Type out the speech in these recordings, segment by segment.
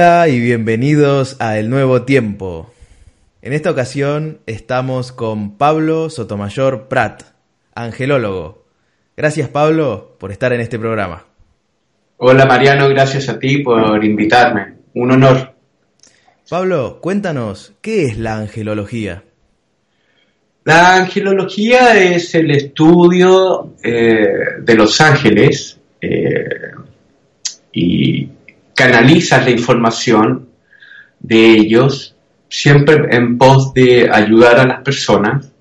Hola y bienvenidos a El Nuevo Tiempo. En esta ocasión estamos con Pablo Sotomayor Prat, angelólogo. Gracias Pablo por estar en este programa. Hola Mariano, gracias a ti por invitarme. Un honor. Pablo, cuéntanos, ¿qué es la angelología? La angelología es el estudio eh, de los ángeles eh, y canalizas la información de ellos, siempre en pos de ayudar a las personas.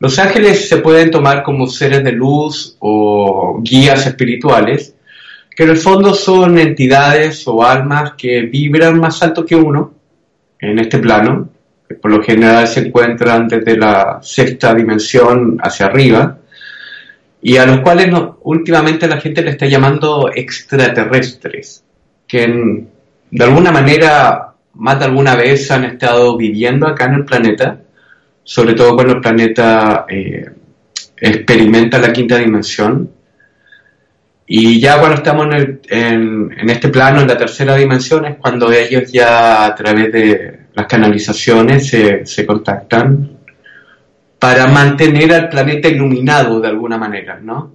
Los ángeles se pueden tomar como seres de luz o guías espirituales, que en el fondo son entidades o almas que vibran más alto que uno en este plano, que por lo general se encuentran desde la sexta dimensión hacia arriba, y a los cuales últimamente la gente le está llamando extraterrestres que de alguna manera, más de alguna vez han estado viviendo acá en el planeta, sobre todo cuando el planeta eh, experimenta la quinta dimensión. Y ya cuando estamos en, en, este plano, en la tercera dimensión, es cuando ellos ya a través de las canalizaciones se, se contactan para mantener al planeta iluminado de alguna manera, ¿no?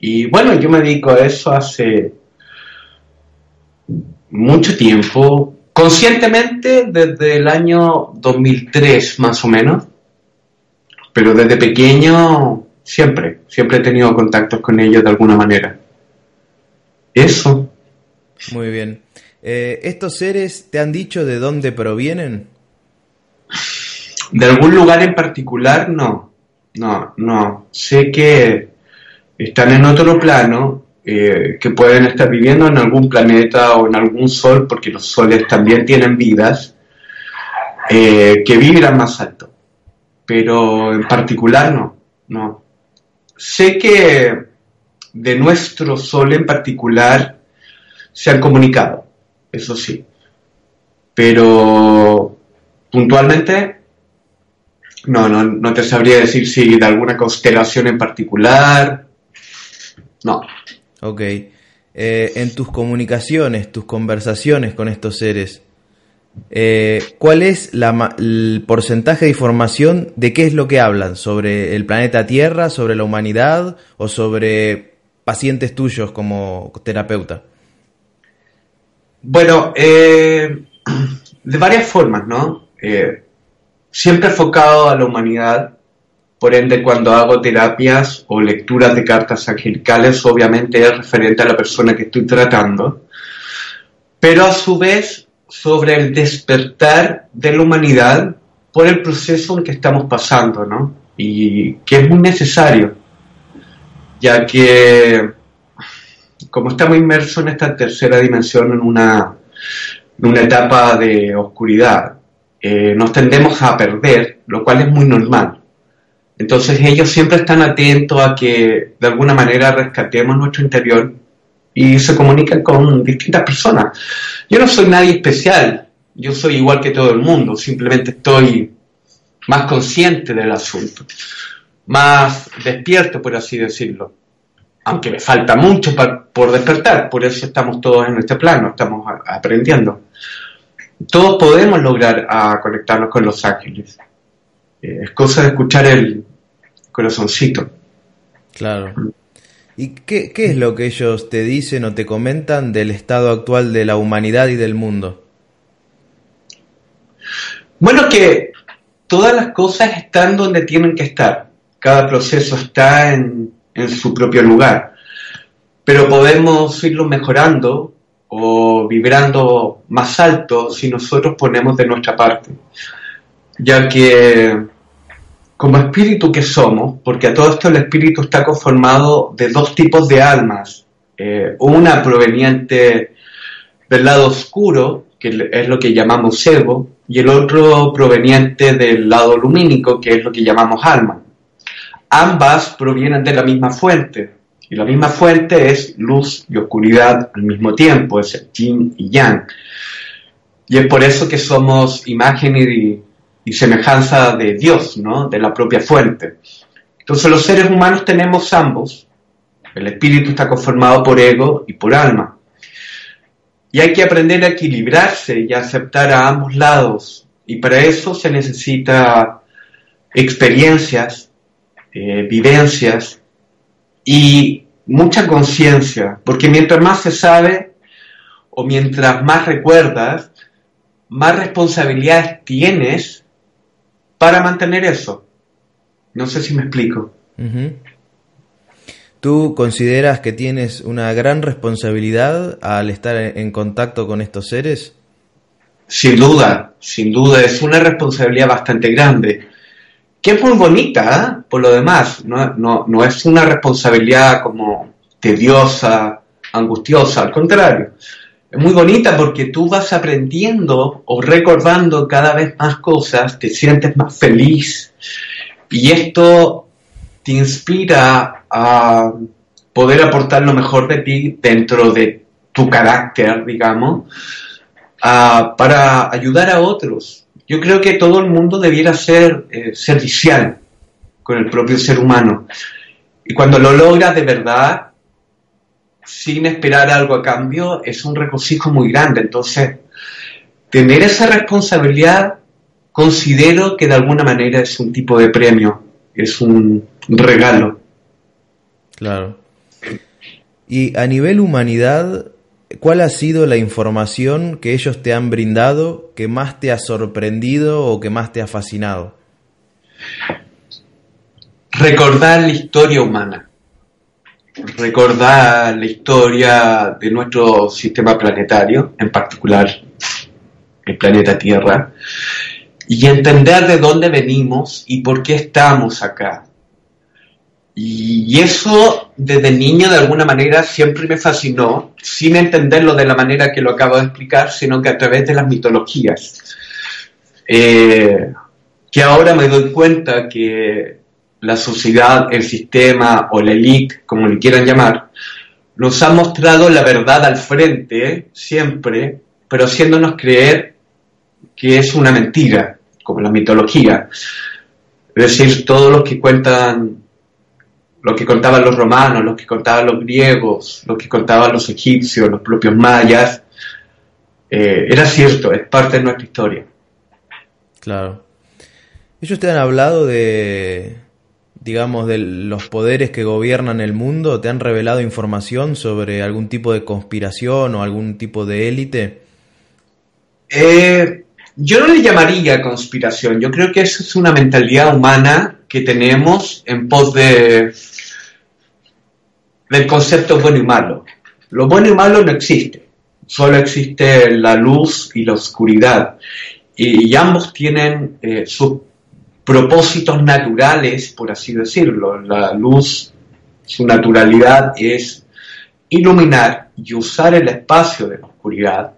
Y bueno, yo me dedico a eso hace mucho tiempo, conscientemente desde el año 2003 más o menos, pero desde pequeño siempre, siempre he tenido contactos con ellos de alguna manera. Eso. Muy bien. Eh, ¿Estos seres te han dicho de dónde provienen? De algún lugar en particular, no. No, no. Sé que están en otro plano eh, que pueden estar viviendo en algún planeta o en algún sol, porque los soles también tienen vidas, eh, que vibran más alto. Pero en particular no, no. Sé que de nuestro sol en particular se han comunicado, eso sí. Pero puntualmente no, no, no te sabría decir si de alguna constelación en particular. No, Ok. Eh, en tus comunicaciones, tus conversaciones con estos seres, eh, ¿cuál es el porcentaje de información de qué es lo que hablan? ¿Sobre el planeta Tierra, sobre la humanidad o sobre pacientes tuyos como terapeuta? Bueno, eh, de varias formas, ¿no? siempre enfocado a la humanidad, por ende, cuando hago terapias o lecturas de cartas angelicales, obviamente es referente a la persona que estoy tratando, pero a su vez sobre el despertar de la humanidad por el proceso en que estamos pasando, ¿no? Y que es muy necesario, ya que como estamos inmersos en esta tercera dimensión, en una, una etapa de oscuridad, eh, nos tendemos a perder, lo cual es muy normal. Entonces ellos siempre están atentos a que de alguna manera rescatemos nuestro interior y se comunican con distintas personas. Yo no soy nadie especial, yo soy igual que todo el mundo, simplemente estoy más consciente del asunto, más despierto, por así decirlo. Aunque me falta mucho por despertar, por eso estamos todos en este plano, estamos aprendiendo. Todos podemos lograr a conectarnos con los ángeles. Eh, es cosa de escuchar el corazoncito. Claro. ¿Y qué, qué es lo que ellos te dicen o te comentan del estado actual de la humanidad y del mundo? Bueno, que todas las cosas están donde tienen que estar. Cada proceso está en, en su propio lugar. Pero podemos irlo mejorando o vibrando más alto si nosotros ponemos de nuestra parte. Ya que como espíritu que somos, porque a todo esto el espíritu está conformado de dos tipos de almas, eh, una proveniente del lado oscuro, que es lo que llamamos ego, y el otro proveniente del lado lumínico, que es lo que llamamos alma. Ambas provienen de la misma fuente, y la misma fuente es luz y oscuridad al mismo tiempo, es el yin y yang. Y es por eso que somos imagen y, y semejanza de Dios, ¿no? De la propia fuente. Entonces los seres humanos tenemos ambos. El espíritu está conformado por ego y por alma. Y hay que aprender a equilibrarse y a aceptar a ambos lados. Y para eso se necesita experiencias, eh, vivencias y mucha conciencia. Porque mientras más se sabe o mientras más recuerdas, más responsabilidades tienes para mantener eso. No sé si me explico. ¿Tú consideras que tienes una gran responsabilidad al estar en contacto con estos seres? Sin duda, sin duda, es una responsabilidad bastante grande, que es muy bonita, ¿eh? por lo demás, no, no, no es una responsabilidad como tediosa, angustiosa, al contrario, muy bonita porque tú vas aprendiendo o recordando cada vez más cosas, te sientes más feliz y esto te inspira a poder aportar lo mejor de ti dentro de tu carácter, digamos, para ayudar a otros. Yo creo que todo el mundo debiera ser eh, servicial con el propio ser humano. Y cuando lo logras de verdad, sin esperar algo a cambio es un regocijo muy grande. Entonces, tener esa responsabilidad considero que de alguna manera es un tipo de premio, es un regalo. Claro. Y a nivel humanidad, ¿cuál ha sido la información que ellos te han brindado que más te ha sorprendido o que más te ha fascinado? Recordar la historia humana recordar la historia de nuestro sistema planetario, en particular el planeta Tierra, y entender de dónde venimos y por qué estamos acá. Y eso desde niño de alguna manera siempre me fascinó, sin entenderlo de la manera que lo acabo de explicar, sino que a través de las mitologías. Eh, que ahora me doy cuenta que la sociedad, el sistema o la elite, como le quieran llamar, nos ha mostrado la verdad al frente siempre, pero haciéndonos creer que es una mentira, como la mitología. Es decir, todos los que cuentan, lo que contaban los romanos, lo que contaban los griegos, lo que contaban los egipcios, los propios mayas, eh, era cierto, es parte de nuestra historia. Claro. Ellos te han hablado de, digamos, de los poderes que gobiernan el mundo? ¿Te han revelado información sobre algún tipo de conspiración o algún tipo de élite? Eh, yo no le llamaría conspiración, yo creo que eso es una mentalidad humana que tenemos en pos de del concepto bueno y malo. Lo bueno y malo no existe, solo existe la luz y la oscuridad. Y, ambos tienen eh, sus propósitos naturales, por así decirlo. La luz, su naturalidad es iluminar y usar el espacio de la oscuridad.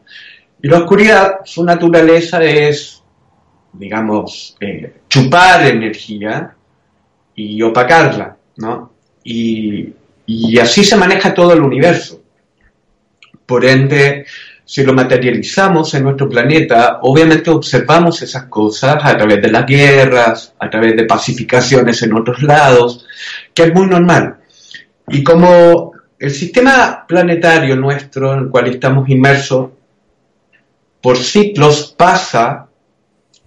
Y la oscuridad, su naturaleza es, digamos, eh, chupar energía y opacarla, ¿no? Y, y así se maneja todo el universo. Por ende, si lo materializamos en nuestro planeta, obviamente observamos esas cosas a través de las guerras, a través de pacificaciones en otros lados, que es muy normal. Y como el sistema planetario nuestro, en el cual estamos inmersos, por ciclos pasa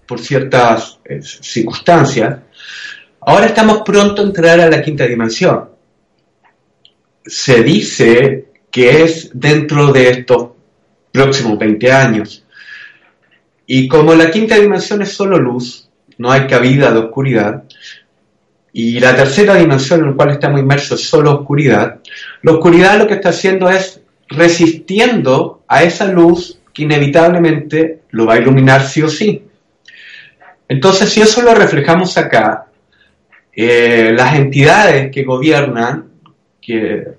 por ciertas eh, circunstancias, ahora estamos pronto a entrar a la quinta dimensión. se dice que es dentro de estos próximos 20 años. Y como la quinta dimensión es solo luz, no hay cabida de oscuridad, y la tercera dimensión en la cual estamos inmersos es solo oscuridad, la oscuridad lo que está haciendo es resistiendo a esa luz que inevitablemente lo va a iluminar sí o sí. Entonces, si eso lo reflejamos acá, eh, las entidades que gobiernan, que,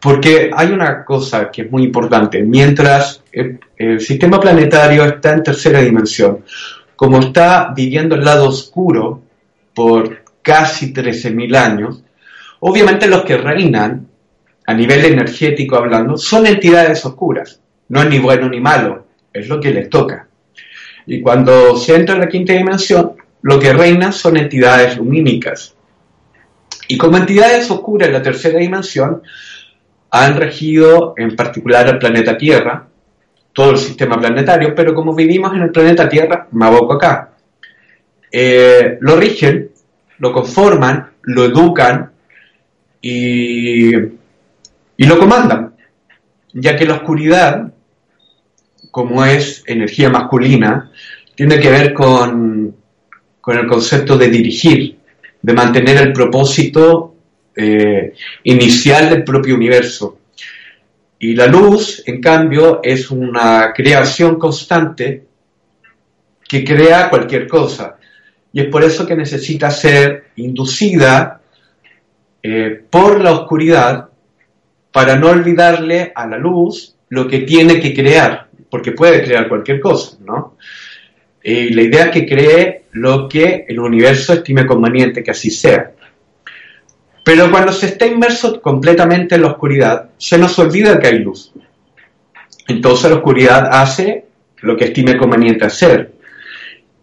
porque hay una cosa que es muy importante, mientras el, el sistema planetario está en tercera dimensión, como está viviendo el lado oscuro por casi 13.000 años, obviamente los que reinan, a nivel energético hablando, son entidades oscuras, no es ni bueno ni malo, es lo que les toca. Y cuando se entra en la quinta dimensión, lo que reina son entidades lumínicas. Y como entidades oscuras en la tercera dimensión, han regido en particular el planeta Tierra, todo el sistema planetario, pero como vivimos en el planeta Tierra, me aboco acá, eh, lo rigen, lo conforman, lo educan y, y lo comandan, ya que la oscuridad, como es energía masculina, tiene que ver con, con el concepto de dirigir, de mantener el propósito eh, inicial del propio universo. Y la luz, en cambio, es una creación constante que crea cualquier cosa. Y es por eso que necesita ser inducida eh, por la oscuridad para no olvidarle a la luz lo que tiene que crear, porque puede crear cualquier cosa, ¿no? Y la idea es que cree lo que el universo estime conveniente que así sea. Pero cuando se está inmerso completamente en la oscuridad, se nos olvida que hay luz. Entonces la oscuridad hace lo que estime conveniente hacer.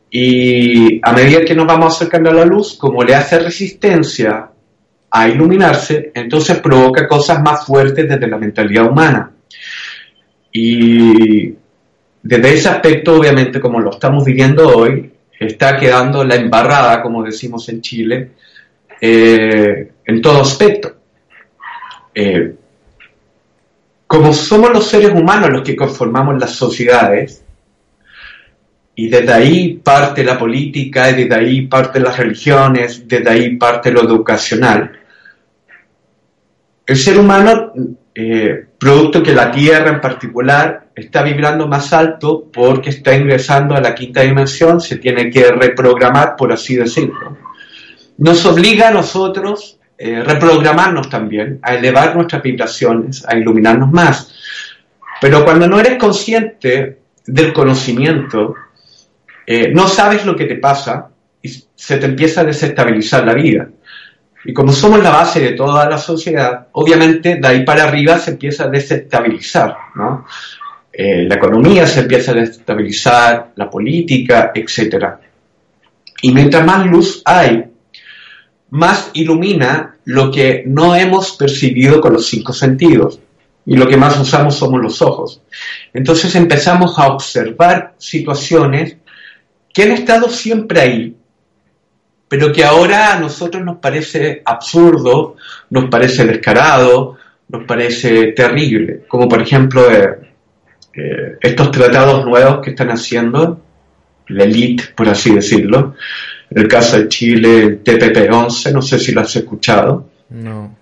Y a medida que nos vamos acercando a la luz, como le hace resistencia a iluminarse, entonces provoca cosas más fuertes desde la mentalidad humana. Y desde ese aspecto, obviamente, como lo estamos viviendo hoy, está quedando la embarrada, como decimos en Chile, eh, en todo aspecto. Eh, como somos los seres humanos los que conformamos las sociedades, y desde ahí parte la política, y desde ahí parte las religiones, desde ahí parte lo educacional, el ser humano, eh, producto que la Tierra en particular está vibrando más alto porque está ingresando a la quinta dimensión, se tiene que reprogramar, por así decirlo nos obliga a nosotros eh, reprogramarnos también, a elevar nuestras vibraciones, a iluminarnos más. Pero cuando no eres consciente del conocimiento, eh, no sabes lo que te pasa y se te empieza a desestabilizar la vida. Y como somos la base de toda la sociedad, obviamente de ahí para arriba se empieza a desestabilizar, ¿no? Eh, la economía se empieza a desestabilizar, la política, etc. Y mientras más luz hay más ilumina lo que no hemos percibido con los cinco sentidos. Y lo que más usamos somos los ojos. Entonces empezamos a observar situaciones que han estado siempre ahí, pero que ahora a nosotros nos parece absurdo, nos parece descarado, nos parece terrible. Como por ejemplo eh, eh, estos tratados nuevos que están haciendo, la elite, por así decirlo, el caso de Chile, el TPP-11, no sé si lo has escuchado. No.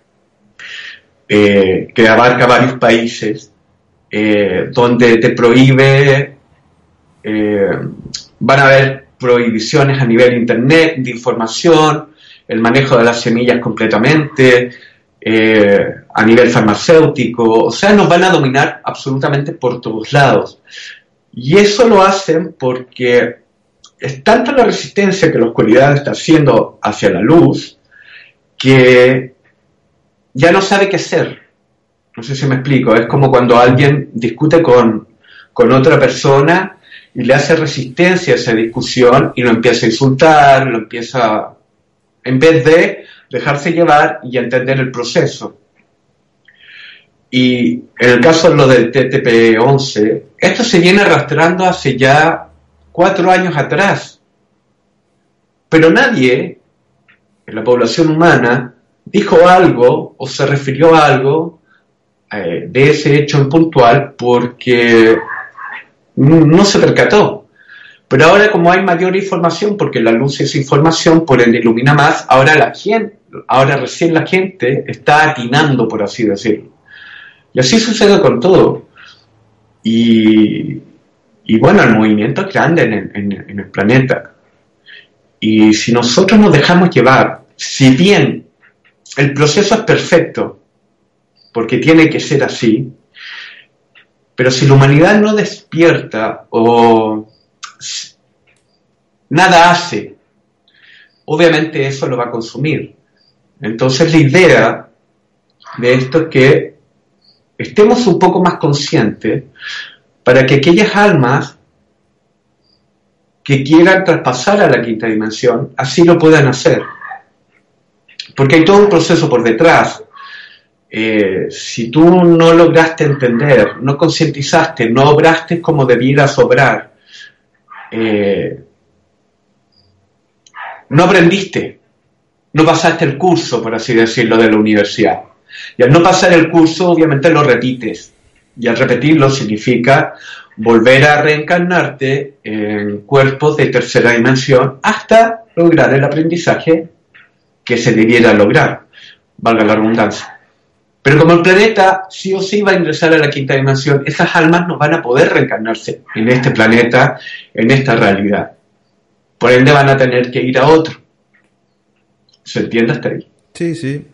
Eh, que abarca varios países, eh, donde te prohíbe, eh, van a haber prohibiciones a nivel internet, de información, el manejo de las semillas completamente, a nivel farmacéutico, o sea, nos van a dominar absolutamente por todos lados. Y eso lo hacen porque es tanta la resistencia que la oscuridad está haciendo hacia la luz que ya no sabe qué hacer. No sé si me explico. Es como cuando alguien discute con, otra persona y le hace resistencia a esa discusión y lo empieza a insultar, lo empieza, en vez de dejarse llevar y entender el proceso. Y en el caso de lo del TTP-11, esto se viene arrastrando hace ya cuatro años atrás. Pero nadie en la población humana dijo algo o se refirió a algo eh, de ese hecho en puntual porque no se percató. Pero ahora como hay mayor información, porque la luz es información, por ende ilumina más, ahora la gente, ahora recién la gente está atinando, por así decirlo. Y así sucede con todo. Y, bueno, el movimiento es grande en el planeta. Y si nosotros nos dejamos llevar, si bien el proceso es perfecto, porque tiene que ser así, pero si la humanidad no despierta o nada hace, obviamente eso lo va a consumir. Entonces la idea de esto es que estemos un poco más conscientes para que aquellas almas que quieran traspasar a la quinta dimensión, así lo puedan hacer. Porque hay todo un proceso por detrás. Eh, si tú no lograste entender, no concientizaste, no obraste como debieras obrar, eh, no aprendiste, no pasaste el curso, por así decirlo, de la universidad. Y al no pasar el curso, obviamente lo repites. Y al repetirlo significa volver a reencarnarte en cuerpos de tercera dimensión hasta lograr el aprendizaje que se debiera lograr, valga la redundancia. Pero como el planeta sí o sí va a ingresar a la quinta dimensión, esas almas no van a poder reencarnarse en este planeta, en esta realidad. Por ende van a tener que ir a otro. ¿Se entiende hasta ahí? Sí, sí.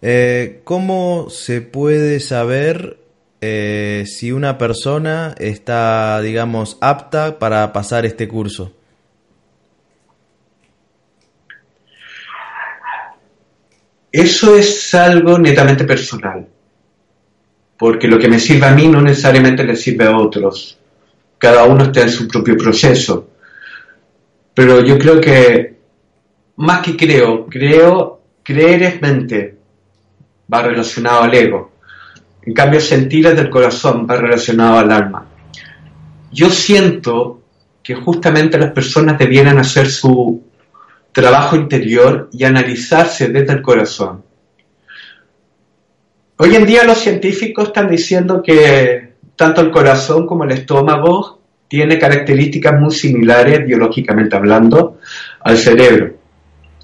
Eh, ¿Cómo se puede saber eh, si una persona está, digamos, apta para pasar este curso? Eso es algo netamente personal, porque lo que me sirve a mí no necesariamente le sirve a otros. Cada uno está en su propio proceso. Pero yo creo que, más que creo, creo, creer es mente, va relacionado al ego. En cambio, sentir es del corazón, va relacionado al alma. Yo siento que justamente las personas debieran hacer su trabajo interior y analizarse desde el corazón. Hoy en día los científicos están diciendo que tanto el corazón como el estómago tiene características muy similares, biológicamente hablando, al cerebro.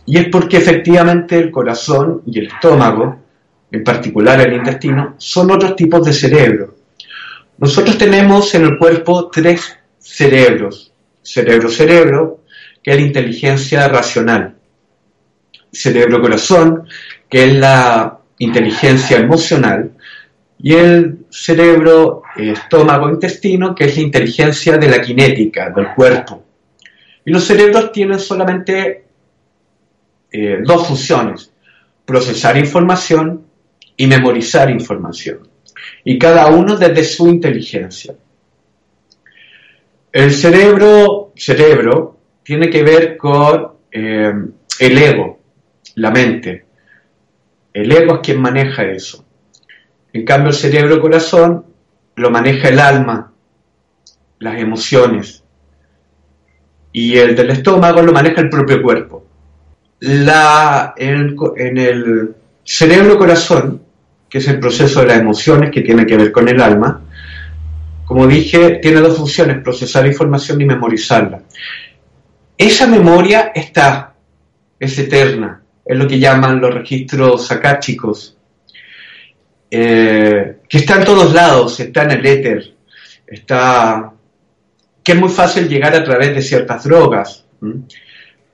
Y es porque efectivamente el corazón y el estómago, en particular el intestino, son otros tipos de cerebro. Nosotros tenemos en el cuerpo tres cerebros, cerebro-cerebro, que es la inteligencia racional. Cerebro-corazón, que es la inteligencia emocional. Y el cerebro, estómago-intestino, que es la inteligencia de la cinética, del cuerpo. Y los cerebros tienen solamente eh, dos funciones, procesar información y memorizar información. Y cada uno desde su inteligencia. El cerebro, cerebro tiene que ver con eh, el ego, la mente. El ego es quien maneja eso. En cambio, el cerebro-corazón lo maneja el alma, las emociones. Y el del estómago lo maneja el propio cuerpo. La, en el cerebro-corazón, que es el proceso de las emociones que tiene que ver con el alma, como dije, tiene dos funciones, procesar información y memorizarla. Esa memoria está, es eterna, es lo que llaman los registros akáshicos, eh, que está en todos lados, está en el éter, está, que es muy fácil llegar a través de ciertas drogas,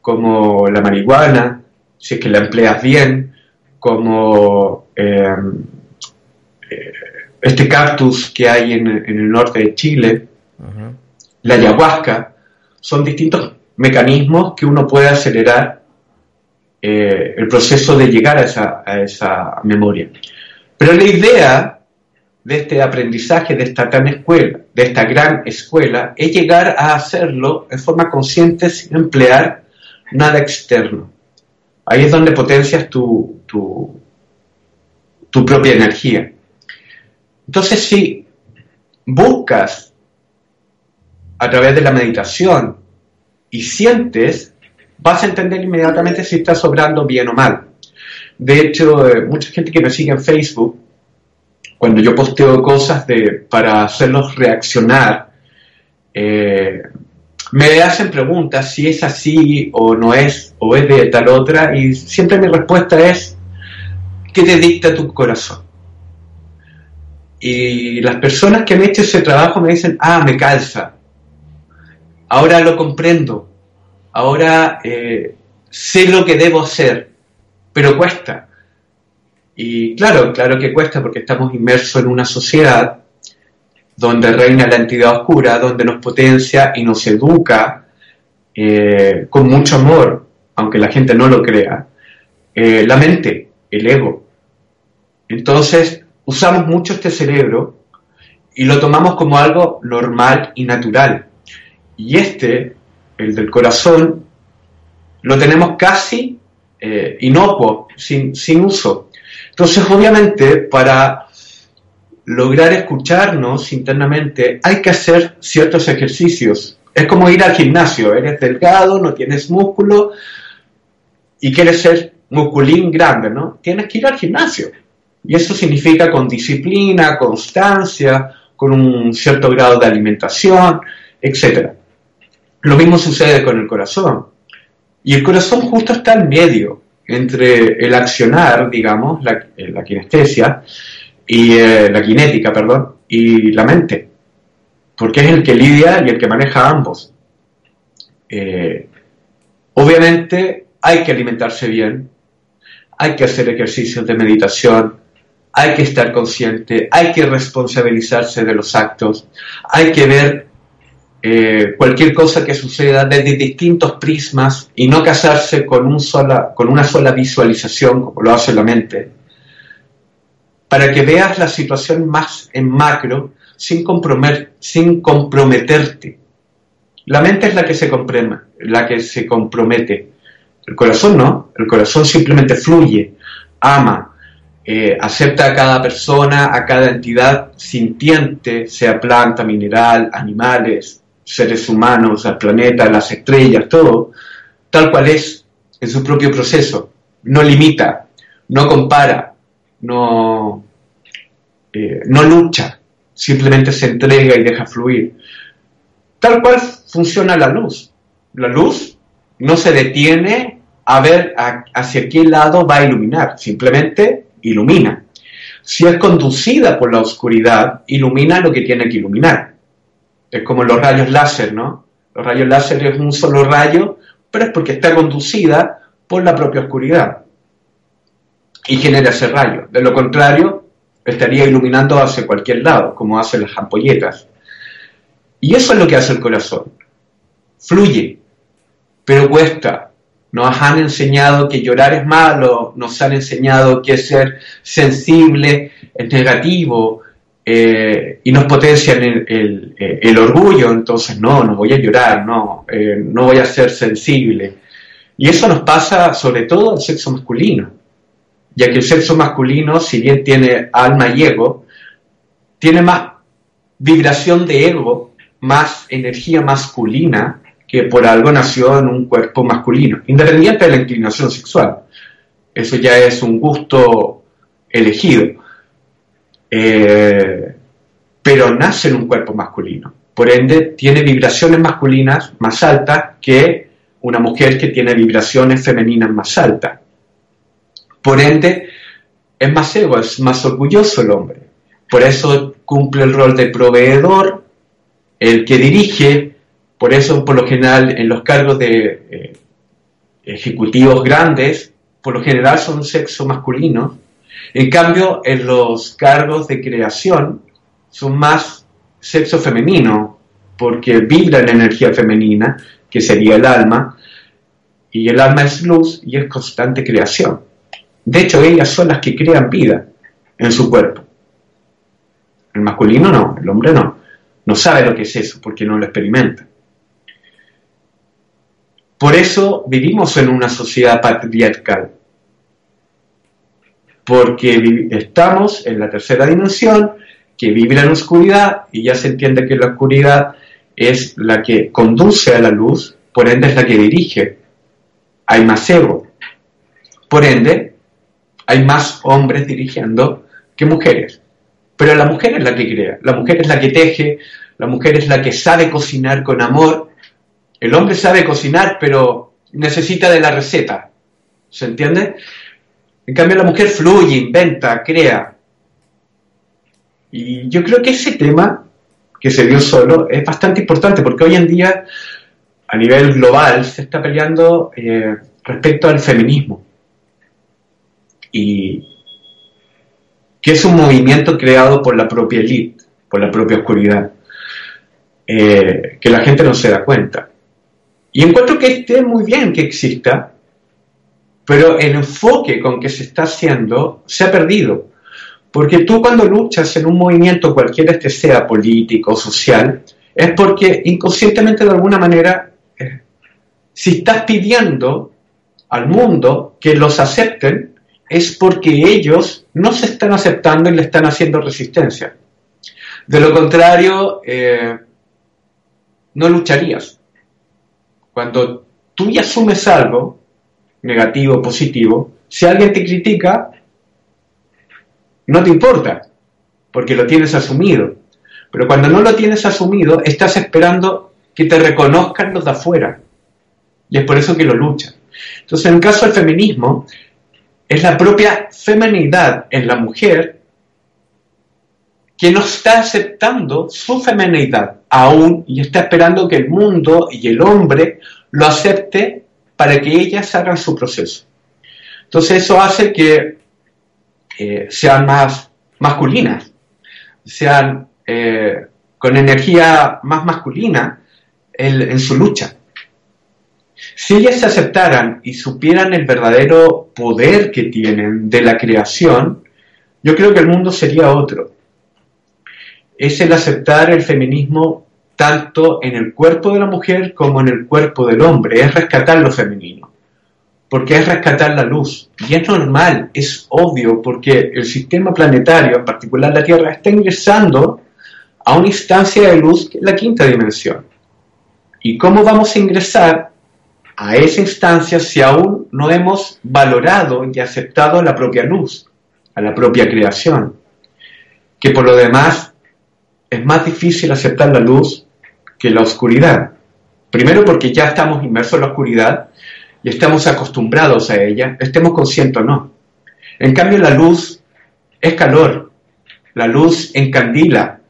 como la marihuana, si es que la empleas bien, como eh, este cactus que hay en, el norte de Chile, la ayahuasca, son distintos mecanismos que uno puede acelerar eh, el proceso de llegar a esa, a esa memoria. Pero la idea de este aprendizaje, de esta gran escuela, de esta gran escuela, es llegar a hacerlo en forma consciente sin emplear nada externo. Ahí es donde potencias tu, tu, tu propia energía. Entonces, si buscas a través de la meditación y sientes, vas a entender inmediatamente si estás obrando bien o mal. De hecho, eh, mucha gente que me sigue en Facebook, cuando yo posteo cosas de, para hacerlos reaccionar, eh, me hacen preguntas si es así o no es, o es de tal otra, y siempre mi respuesta es, ¿qué te dicta tu corazón? Y las personas que han hecho ese trabajo me dicen, ah, me calza, ahora lo comprendo, ahora eh, sé lo que debo hacer, pero cuesta. Y claro, claro que cuesta porque estamos inmersos en una sociedad donde reina la entidad oscura, donde nos potencia y nos educa eh, con mucho amor, aunque la gente no lo crea, eh, la mente, el ego. Entonces, usamos mucho este cerebro y lo tomamos como algo normal y natural. Y este, el del corazón, lo tenemos casi eh, inocuo, sin, sin uso. Entonces, obviamente, para lograr escucharnos internamente, hay que hacer ciertos ejercicios. Es como ir al gimnasio, eres delgado, no tienes músculo y quieres ser musculín grande, ¿no? Tienes que ir al gimnasio. Y eso significa con disciplina, constancia, con un cierto grado de alimentación, etc. Lo mismo sucede con el corazón. Y el corazón justo está en medio entre el accionar, digamos, la, la kinestesia, y eh, la cinética, perdón, y la mente, porque es el que lidia y el que maneja ambos. Eh, obviamente hay que alimentarse bien, hay que hacer ejercicios de meditación, hay que estar consciente, hay que responsabilizarse de los actos, hay que ver eh, cualquier cosa que suceda desde distintos prismas y no casarse con, una sola visualización como lo hace la mente para que veas la situación más en macro sin, sin comprometerte. La mente es la que se la que se compromete. El corazón no, el corazón simplemente fluye, ama, eh, acepta a cada persona, a cada entidad sintiente, sea planta, mineral, animales, seres humanos, al planeta, las estrellas, todo, tal cual es en su propio proceso. No limita, no compara, no, eh, no lucha, simplemente se entrega y deja fluir. Tal cual funciona la luz. La luz no se detiene a ver hacia qué lado va a iluminar, simplemente ilumina. Si es conducida por la oscuridad, ilumina lo que tiene que iluminar. Es como los rayos láser, ¿no? Los rayos láser es un solo rayo, pero es porque está conducida por la propia oscuridad y genera ese rayo. De lo contrario, estaría iluminando hacia cualquier lado, como hacen las ampolletas. Y eso es lo que hace el corazón. Fluye, pero cuesta. Nos han enseñado que llorar es malo, nos han enseñado que ser sensible es negativo eh, y nos potencian el, orgullo, entonces no, no voy a llorar, no, eh, no voy a ser sensible. Y eso nos pasa sobre todo al sexo masculino ya que el sexo masculino, si bien tiene alma y ego, tiene más vibración de ego, más energía masculina, que por algo nació en un cuerpo masculino, independiente de la inclinación sexual. Eso ya es un gusto elegido. Eh, pero nace en un cuerpo masculino. Por ende, tiene vibraciones masculinas más altas que una mujer que tiene vibraciones femeninas más altas. Por ende, es más ego, es más orgulloso el hombre. Por eso cumple el rol de proveedor, el que dirige, por eso por lo general en los cargos de eh, ejecutivos grandes, por lo general son sexo masculino. En cambio, en los cargos de creación son más sexo femenino, porque vibran energía femenina, que sería el alma, y el alma es luz y es constante creación. De hecho, ellas son las que crean vida en su cuerpo. El masculino no, el hombre no. No sabe lo que es eso porque no lo experimenta. Por eso vivimos en una sociedad patriarcal. Porque estamos en la tercera dimensión que vive en la oscuridad y ya se entiende que la oscuridad es la que conduce a la luz, por ende es la que dirige. Hay más ego. Por ende, hay más hombres dirigiendo que mujeres. Pero la mujer es la que crea, la mujer es la que teje, la mujer es la que sabe cocinar con amor. El hombre sabe cocinar, pero necesita de la receta. ¿Se entiende? En cambio, la mujer fluye, inventa, crea. Y yo creo que ese tema que se dio solo es bastante importante porque hoy en día, a nivel global, se está peleando eh, respecto al feminismo. Y que es un movimiento creado por la propia élite, por la propia oscuridad, eh, que la gente no se da cuenta. Y encuentro que esté muy bien que exista, pero el enfoque con que se está haciendo se ha perdido. Porque tú cuando luchas en un movimiento, cualquiera este sea, político, social, es porque inconscientemente de alguna manera, eh, si estás pidiendo al mundo que los acepten, es porque ellos no se están aceptando y le están haciendo resistencia. De lo contrario, eh, no lucharías. Cuando tú ya asumes algo, negativo o positivo, si alguien te critica, no te importa, porque lo tienes asumido. Pero cuando no lo tienes asumido, estás esperando que te reconozcan los de afuera. Y es por eso que lo luchan. Entonces, en el caso del feminismo, es la propia feminidad en la mujer que no está aceptando su feminidad aún y está esperando que el mundo y el hombre lo acepte para que ellas hagan su proceso. Entonces eso hace que eh, sean más masculinas, sean eh, con energía más masculina en su lucha. Si ellas se aceptaran y supieran el verdadero poder que tienen de la creación, yo creo que el mundo sería otro. Es el aceptar el feminismo tanto en el cuerpo de la mujer como en el cuerpo del hombre, es rescatar lo femenino, porque es rescatar la luz. Y es normal, es obvio, porque el sistema planetario, en particular la Tierra, está ingresando a una instancia de luz que es la quinta dimensión. ¿Y cómo vamos a ingresar a esa instancia si aún no hemos valorado y aceptado la propia luz, a la propia creación. Que por lo demás es más difícil aceptar la luz que la oscuridad. Primero porque ya estamos inmersos en la oscuridad y estamos acostumbrados a ella, estemos conscientes o no. En cambio la luz es calor, la luz encandila.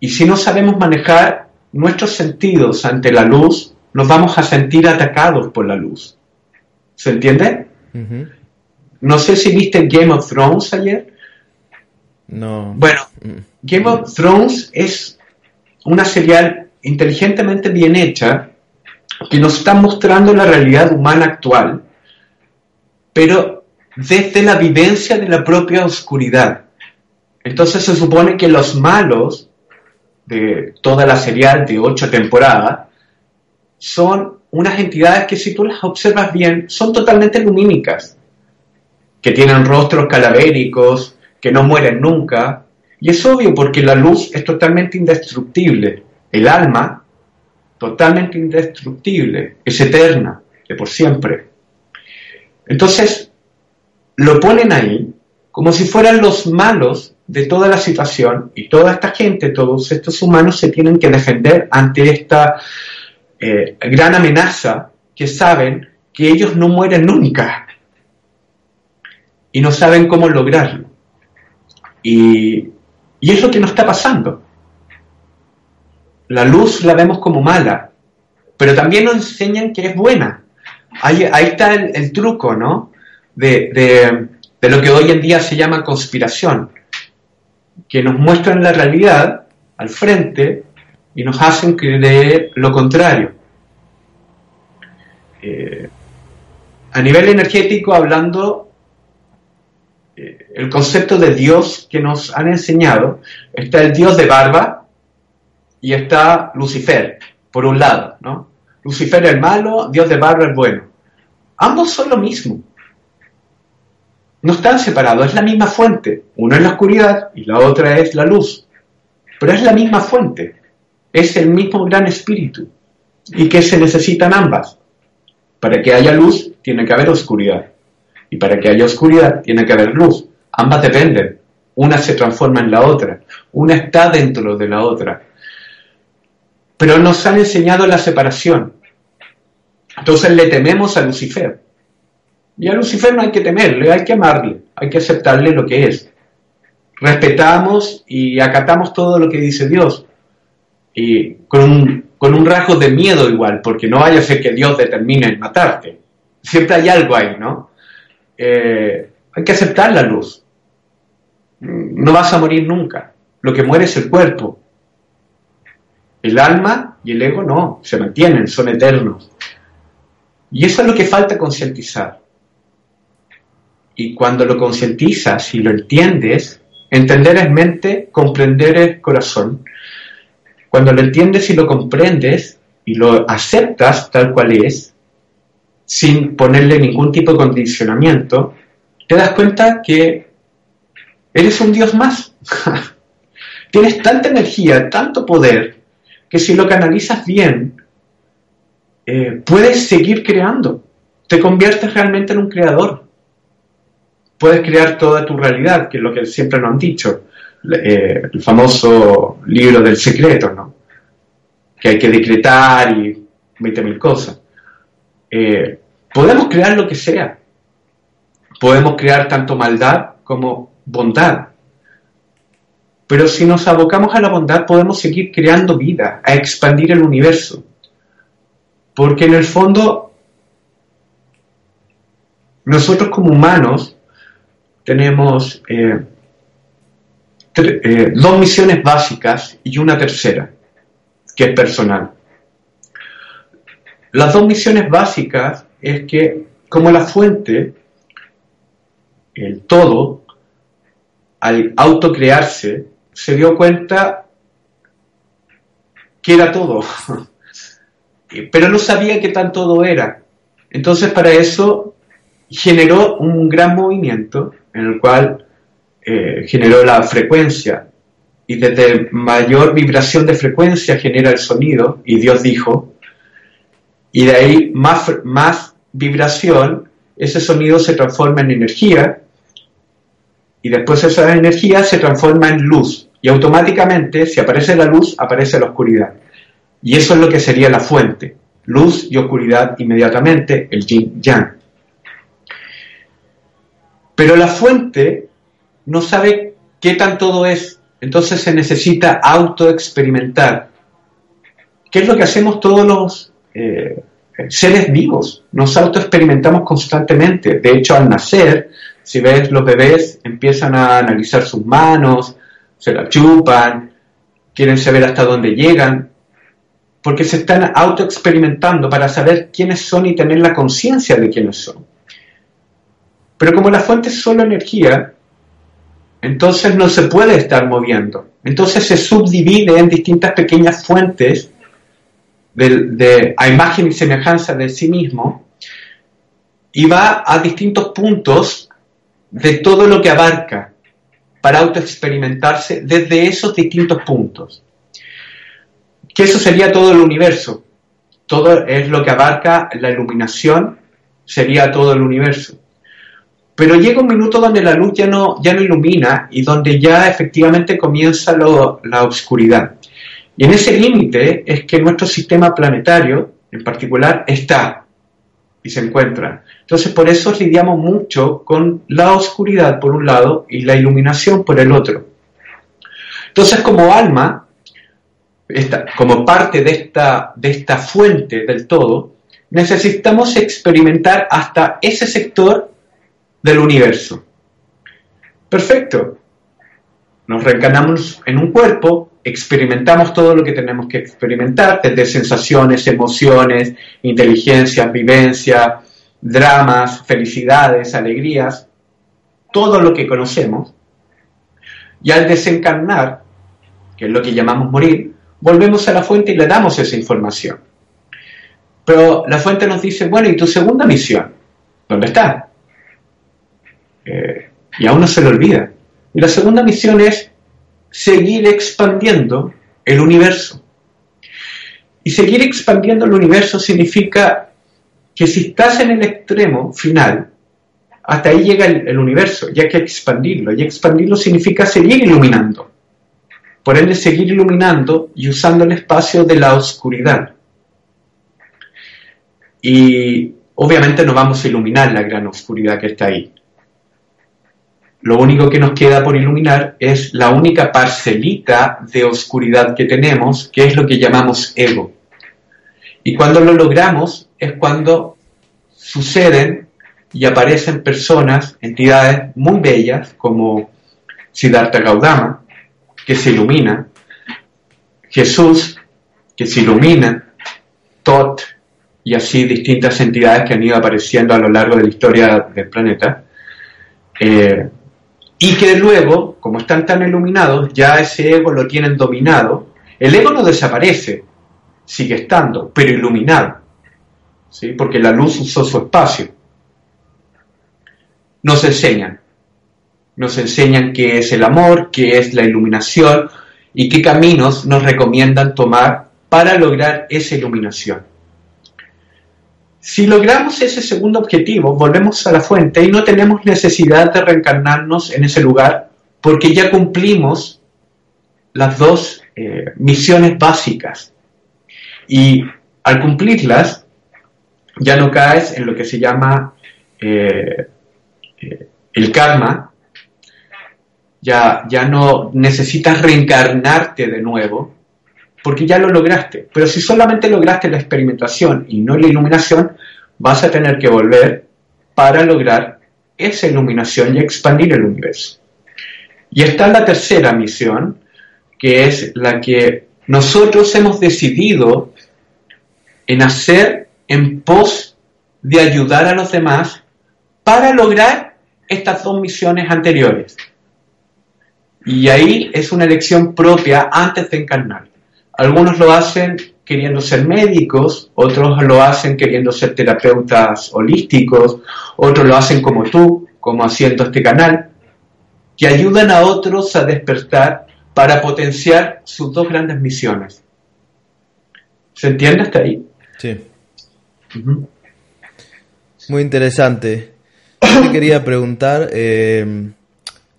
Y si no sabemos manejar nuestros sentidos ante la luz, nos vamos a sentir atacados por la luz. ¿Se entiende? No sé si viste Game of Thrones ayer. No. Bueno. Game of Thrones es una serial inteligentemente bien hecha que nos está mostrando la realidad humana actual, pero desde la vivencia de la propia oscuridad. Entonces se supone que los malos de toda la serial de ocho temporadas son unas entidades que si tú las observas bien son totalmente lumínicas, que tienen rostros calavéricos, que no mueren nunca. Y es obvio porque la luz es totalmente indestructible. El alma, totalmente indestructible, es eterna, de por siempre. Entonces, lo ponen ahí como si fueran los malos de toda la situación y toda esta gente, todos estos humanos se tienen que defender ante esta eh, gran amenaza que saben que ellos no mueren nunca y no saben cómo lograrlo. Y, y es lo que nos está pasando. La luz la vemos como mala, pero también nos enseñan que es buena. Ahí, ahí está el, truco, ¿no? De, de, de, lo que hoy en día se llama conspiración, que nos muestran la realidad al frente y nos hacen creer lo contrario. Eh, a nivel energético, hablando, el concepto de Dios que nos han enseñado, está el Dios de barba y está Lucifer, por un lado, ¿no? Lucifer el malo, Dios de barba el bueno. Ambos son lo mismo. No están separados, es la misma fuente. Uno es la oscuridad y la otra es la luz. Pero es la misma fuente es el mismo gran espíritu y que se necesitan ambas. Para que haya luz tiene que haber oscuridad. Y para que haya oscuridad tiene que haber luz. Ambas dependen. Una se transforma en la otra. Una está dentro de la otra. Pero nos han enseñado la separación. Entonces le tememos a Lucifer. Y a Lucifer no hay que temerle, hay que amarle, hay que aceptarle lo que es. Respetamos y acatamos todo lo que dice Dios. Y con un, con un rasgo de miedo igual, porque no vaya a ser que Dios determine matarte. Siempre hay algo ahí, ¿no? Eh, hay que aceptar la luz. No vas a morir nunca. Lo que muere es el cuerpo. El alma y el ego no, se mantienen, son eternos. Y eso es lo que falta concientizar. Y cuando lo concientizas y lo entiendes, entender es mente, comprender es corazón. Cuando lo entiendes y lo comprendes y lo aceptas tal cual es, sin ponerle ningún tipo de condicionamiento, te das cuenta que eres un Dios más. Tienes tanta energía, tanto poder, que si lo canalizas bien, eh, puedes seguir creando. Te conviertes realmente en un creador. Puedes crear toda tu realidad, que es lo que siempre nos han dicho. Eh, el famoso libro del secreto, ¿no? Que hay que decretar y 20.000 cosas. Eh, podemos crear lo que sea. Podemos crear tanto maldad como bondad. Pero si nos abocamos a la bondad, podemos seguir creando vida, a expandir el universo. Porque en el fondo, nosotros como humanos tenemos eh, eh, dos misiones básicas y una tercera, que es personal. Las dos misiones básicas es que como la fuente, el todo, al autocrearse, se dio cuenta que era todo, pero no sabía qué tan todo era. Entonces para eso generó un gran movimiento en el cual eh, generó la frecuencia y desde mayor vibración de frecuencia genera el sonido y Dios dijo, y de ahí más, más vibración, ese sonido se transforma en energía y después esa energía se transforma en luz y automáticamente si aparece la luz aparece la oscuridad. Y eso es lo que sería la fuente, luz y oscuridad inmediatamente, el yin yang. Pero la fuente no sabe qué tan todo es, entonces se necesita autoexperimentar. ¿Qué es lo que hacemos todos los eh, seres vivos? Nos autoexperimentamos constantemente. De hecho, al nacer, si ves los bebés empiezan a analizar sus manos, se la chupan, quieren saber hasta dónde llegan, porque se están autoexperimentando para saber quiénes son y tener la conciencia de quiénes son. Pero como la fuente es solo energía, entonces no se puede estar moviendo. Entonces se subdivide en distintas pequeñas fuentes de, a imagen y semejanza de sí mismo y va a distintos puntos de todo lo que abarca para autoexperimentarse desde esos distintos puntos. Que eso sería todo el universo. Todo es lo que abarca la iluminación, sería todo el universo. Pero llega un minuto donde la luz ya no, ya no ilumina y donde ya efectivamente comienza la oscuridad. Y en ese límite es que nuestro sistema planetario, en particular, está y se encuentra. Entonces, por eso lidiamos mucho con la oscuridad por un lado y la iluminación por el otro. Entonces, como alma, como parte de esta, de esta fuente del todo, necesitamos experimentar hasta ese sector del universo. Perfecto. Nos reencarnamos en un cuerpo, experimentamos todo lo que tenemos que experimentar, desde sensaciones, emociones, inteligencia, vivencia, dramas, felicidades, alegrías, todo lo que conocemos. Y al desencarnar, que es lo que llamamos morir, volvemos a la fuente y le damos esa información. Pero la fuente nos dice, bueno, ¿y tu segunda misión? ¿Dónde está? Eh, y aún no se le olvida. Y la segunda misión es seguir expandiendo el universo. Y seguir expandiendo el universo significa que si estás en el extremo final, hasta ahí llega el, universo, y hay que expandirlo, y expandirlo significa seguir iluminando. Por ende, seguir iluminando y usando el espacio de la oscuridad. Y obviamente no vamos a iluminar la gran oscuridad que está ahí. Lo único que nos queda por iluminar es la única parcelita de oscuridad que tenemos, que es lo que llamamos ego. Y cuando lo logramos es cuando suceden y aparecen personas, entidades muy bellas como Siddhartha Gaudama, que se ilumina, Jesús, que se ilumina, Tot, y así distintas entidades que han ido apareciendo a lo largo de la historia del planeta. Eh, y que luego, como están tan iluminados, ya ese ego lo tienen dominado. El ego no desaparece, sigue estando, pero iluminado, ¿sí? porque la luz usó su espacio. Nos enseñan, nos enseñan qué es el amor, qué es la iluminación y qué caminos nos recomiendan tomar para lograr esa iluminación. Si logramos ese segundo objetivo, volvemos a la fuente y no tenemos necesidad de reencarnarnos en ese lugar porque ya cumplimos las dos eh, misiones básicas. Y al cumplirlas, ya no caes en lo que se llama eh, eh, el karma, ya, ya no necesitas reencarnarte de nuevo, porque ya lo lograste. Pero si solamente lograste la experimentación y no la iluminación, vas a tener que volver para lograr esa iluminación y expandir el universo. Y está la tercera misión, que es la que nosotros hemos decidido en hacer en pos de ayudar a los demás para lograr estas dos misiones anteriores. Y ahí es una elección propia antes de encarnar. Algunos lo hacen queriendo ser médicos, otros lo hacen queriendo ser terapeutas holísticos, otros lo hacen como tú, como haciendo este canal, que ayudan a otros a despertar para potenciar sus dos grandes misiones. ¿Se entiende hasta ahí? Sí. Muy interesante. Yo te quería preguntar eh,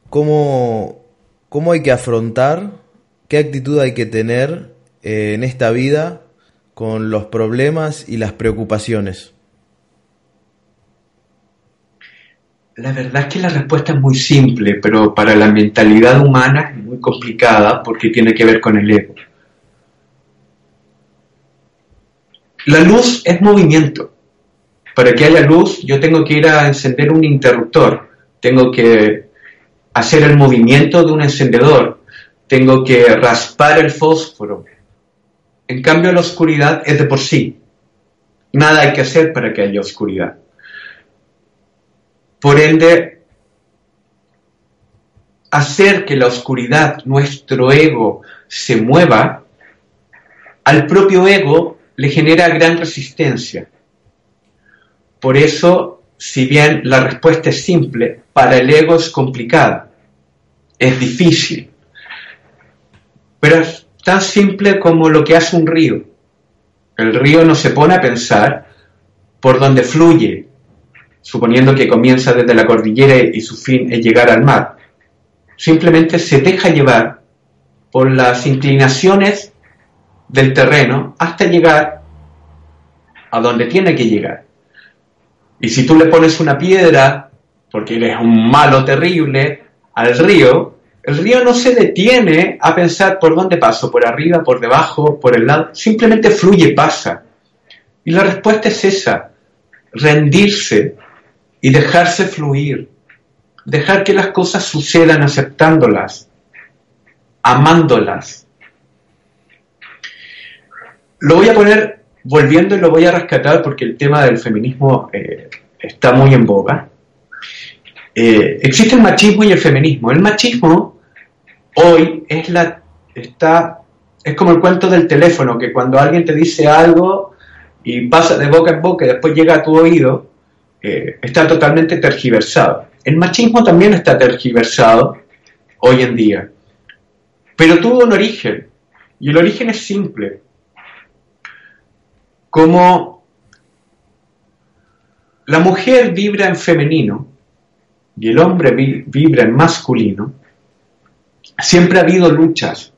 ¿cómo, cómo hay que afrontar, qué actitud hay que tener eh, en esta vida con los problemas y las preocupaciones? La verdad es que la respuesta es muy simple, pero para la mentalidad humana es muy complicada porque tiene que ver con el ego. La luz es movimiento. Para que haya luz yo tengo que ir a encender un interruptor, tengo que hacer el movimiento de un encendedor, tengo que raspar el fósforo, en cambio, la oscuridad es de por sí. Nada hay que hacer para que haya oscuridad. Por ende, hacer que la oscuridad, nuestro ego, se mueva, al propio ego le genera gran resistencia. Por eso, si bien la respuesta es simple, para el ego es complicada, es difícil. Pero tan simple como lo que hace un río. El río no se pone a pensar por dónde fluye, suponiendo que comienza desde la cordillera y su fin es llegar al mar. Simplemente se deja llevar por las inclinaciones del terreno hasta llegar a donde tiene que llegar. Y si tú le pones una piedra, porque eres un malo terrible, al río, el río no se detiene a pensar por dónde paso, por arriba, por debajo, por el lado, simplemente fluye, pasa. Y la respuesta es esa, rendirse y dejarse fluir, dejar que las cosas sucedan aceptándolas, amándolas. Lo voy a poner volviendo y lo voy a rescatar porque el tema del feminismo eh, está muy en boga. Eh, existe el machismo y el feminismo. El machismo hoy es está es como el cuento del teléfono que cuando alguien te dice algo y pasa de boca en boca y después llega a tu oído eh, está totalmente tergiversado. El machismo también está tergiversado hoy en día, pero tuvo un origen y el origen es simple. Como la mujer vibra en femenino, y el hombre vibra en masculino, siempre ha habido luchas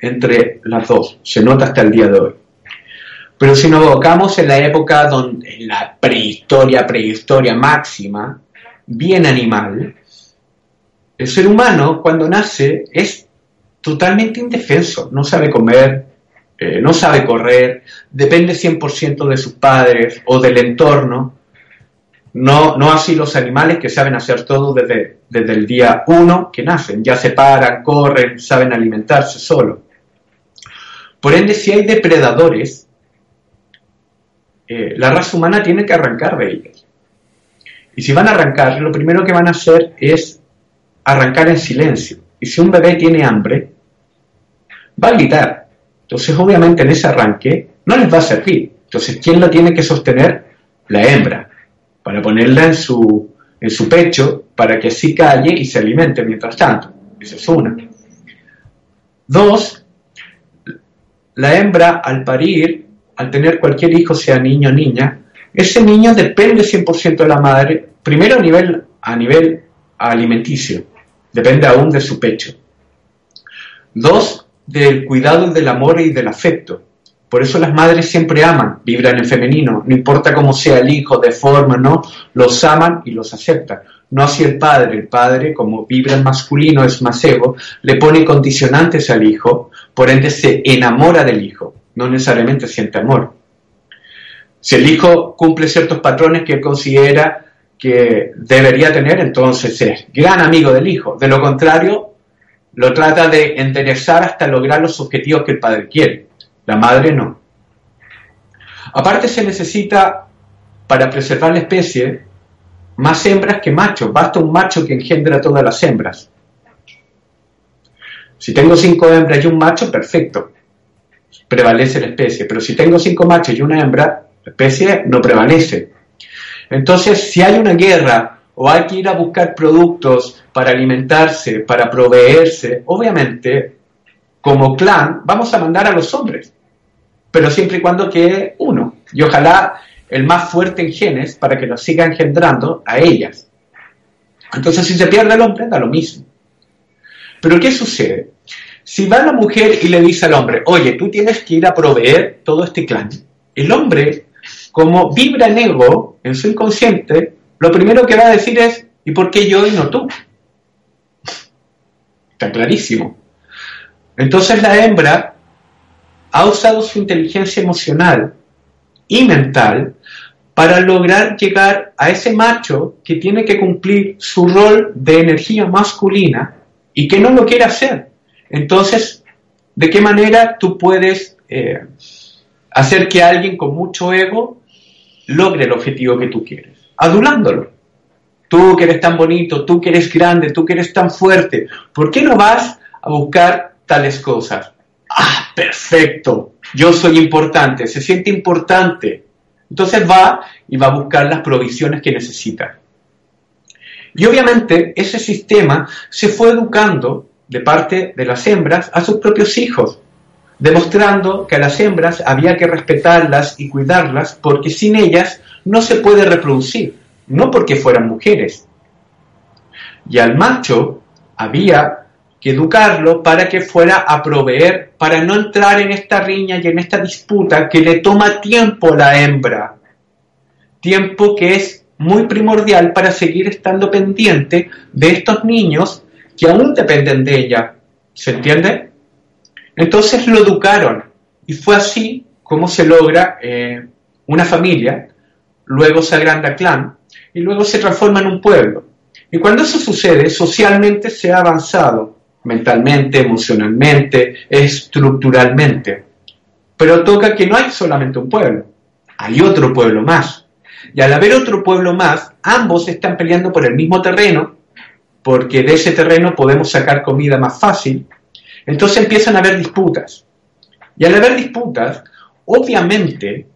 entre las dos, se nota hasta el día de hoy. Pero si nos abocamos en la época donde, en la prehistoria, prehistoria máxima, bien animal, el ser humano cuando nace es totalmente indefenso, no sabe comer, eh, no sabe correr, depende 100% de sus padres o del entorno, no, así los animales que saben hacer todo desde, desde el día uno que nacen, ya se paran, corren, saben alimentarse solo. Por ende, si hay depredadores, eh, la raza humana tiene que arrancar de ellos. Y si van a arrancar, lo primero que van a hacer es arrancar en silencio. Y si un bebé tiene hambre, va a gritar. Entonces, obviamente, en ese arranque no les va a servir. Entonces, ¿quién lo tiene que sostener? La hembra para ponerla en su, en su pecho para que así calle y se alimente mientras tanto. Esa es una. Dos, la hembra al parir, al tener cualquier hijo, sea niño o niña, ese niño depende 100% de la madre, primero a nivel, a nivel alimenticio, depende aún de su pecho. Dos, del cuidado del amor y del afecto. Por eso las madres siempre aman, vibran en femenino, no importa cómo sea el hijo, de forma, ¿no? Los aman y los aceptan. No así el padre. El padre, como vibra en masculino, es más ego, le pone condicionantes al hijo, por ende se enamora del hijo, no necesariamente siente amor. Si el hijo cumple ciertos patrones que él considera que debería tener, entonces es gran amigo del hijo. De lo contrario, lo trata de enderezar hasta lograr los objetivos que el padre quiere. La madre no. Aparte se necesita, para preservar la especie, más hembras que machos. Basta un macho que engendra todas las hembras. Si tengo cinco hembras y un macho, perfecto. Prevalece la especie. Pero si tengo cinco machos y una hembra, la especie no prevalece. Entonces, si hay una guerra o hay que ir a buscar productos para alimentarse, para proveerse, obviamente, como clan, vamos a mandar a los hombres pero siempre y cuando quede uno. Y ojalá el más fuerte en genes para que lo siga engendrando a ellas. Entonces, si se pierde el hombre, da lo mismo. Pero ¿qué sucede? Si va la mujer y le dice al hombre, oye, tú tienes que ir a proveer todo este clan, el hombre, como vibra en ego, en su inconsciente, lo primero que va a decir es, ¿y por qué yo y no tú? Está clarísimo. Entonces la hembra ha usado su inteligencia emocional y mental para lograr llegar a ese macho que tiene que cumplir su rol de energía masculina y que no lo quiere hacer. Entonces, ¿de qué manera tú puedes eh, hacer que alguien con mucho ego logre el objetivo que tú quieres? Adulándolo. Tú que eres tan bonito, tú que eres grande, tú que eres tan fuerte, ¿por qué no vas a buscar tales cosas? Ah, perfecto, yo soy importante, se siente importante. Entonces va y va a buscar las provisiones que necesita. Y obviamente ese sistema se fue educando de parte de las hembras a sus propios hijos, demostrando que a las hembras había que respetarlas y cuidarlas porque sin ellas no se puede reproducir, no porque fueran mujeres. Y al macho había educarlo para que fuera a proveer, para no entrar en esta riña y en esta disputa que le toma tiempo a la hembra. Tiempo que es muy primordial para seguir estando pendiente de estos niños que aún dependen de ella. ¿Se entiende? Entonces lo educaron y fue así como se logra eh, una familia, luego se agranda clan y luego se transforma en un pueblo. Y cuando eso sucede, socialmente se ha avanzado mentalmente, emocionalmente, estructuralmente. Pero toca que no hay solamente un pueblo, hay otro pueblo más. Y al haber otro pueblo más, ambos están peleando por el mismo terreno, porque de ese terreno podemos sacar comida más fácil. Entonces empiezan a haber disputas. Y al haber disputas, obviamente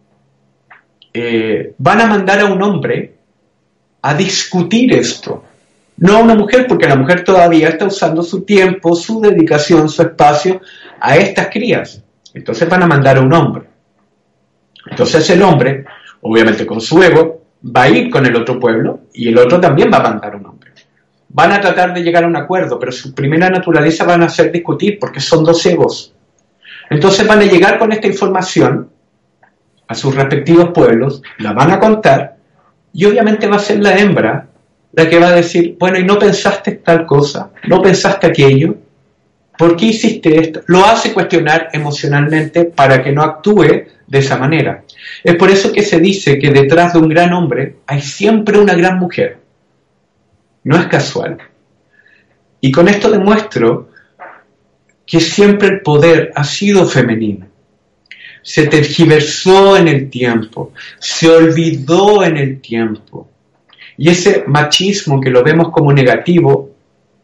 eh, van a mandar a un hombre a discutir esto no a una mujer, porque la mujer todavía está usando su tiempo, su dedicación, su espacio a estas crías. Entonces van a mandar a un hombre. Entonces el hombre, obviamente con su ego, va a ir con el otro pueblo y el otro también va a mandar a un hombre. van a tratar de llegar a un acuerdo, pero su primera naturaleza van a ser discutir porque son dos egos. Entonces van a llegar con esta información a sus respectivos pueblos, la van a contar y obviamente va a ser la hembra la que va a decir, bueno, ¿y no pensaste tal cosa? ¿No pensaste aquello? ¿Por qué hiciste esto? Lo hace cuestionar emocionalmente para que no actúe de esa manera. Es por eso que se dice que detrás de un gran hombre hay siempre una gran mujer. No es casual. Y con esto demuestro que siempre el poder ha sido femenino. Se tergiversó en el tiempo, se olvidó en el tiempo. Y ese machismo que lo vemos como negativo,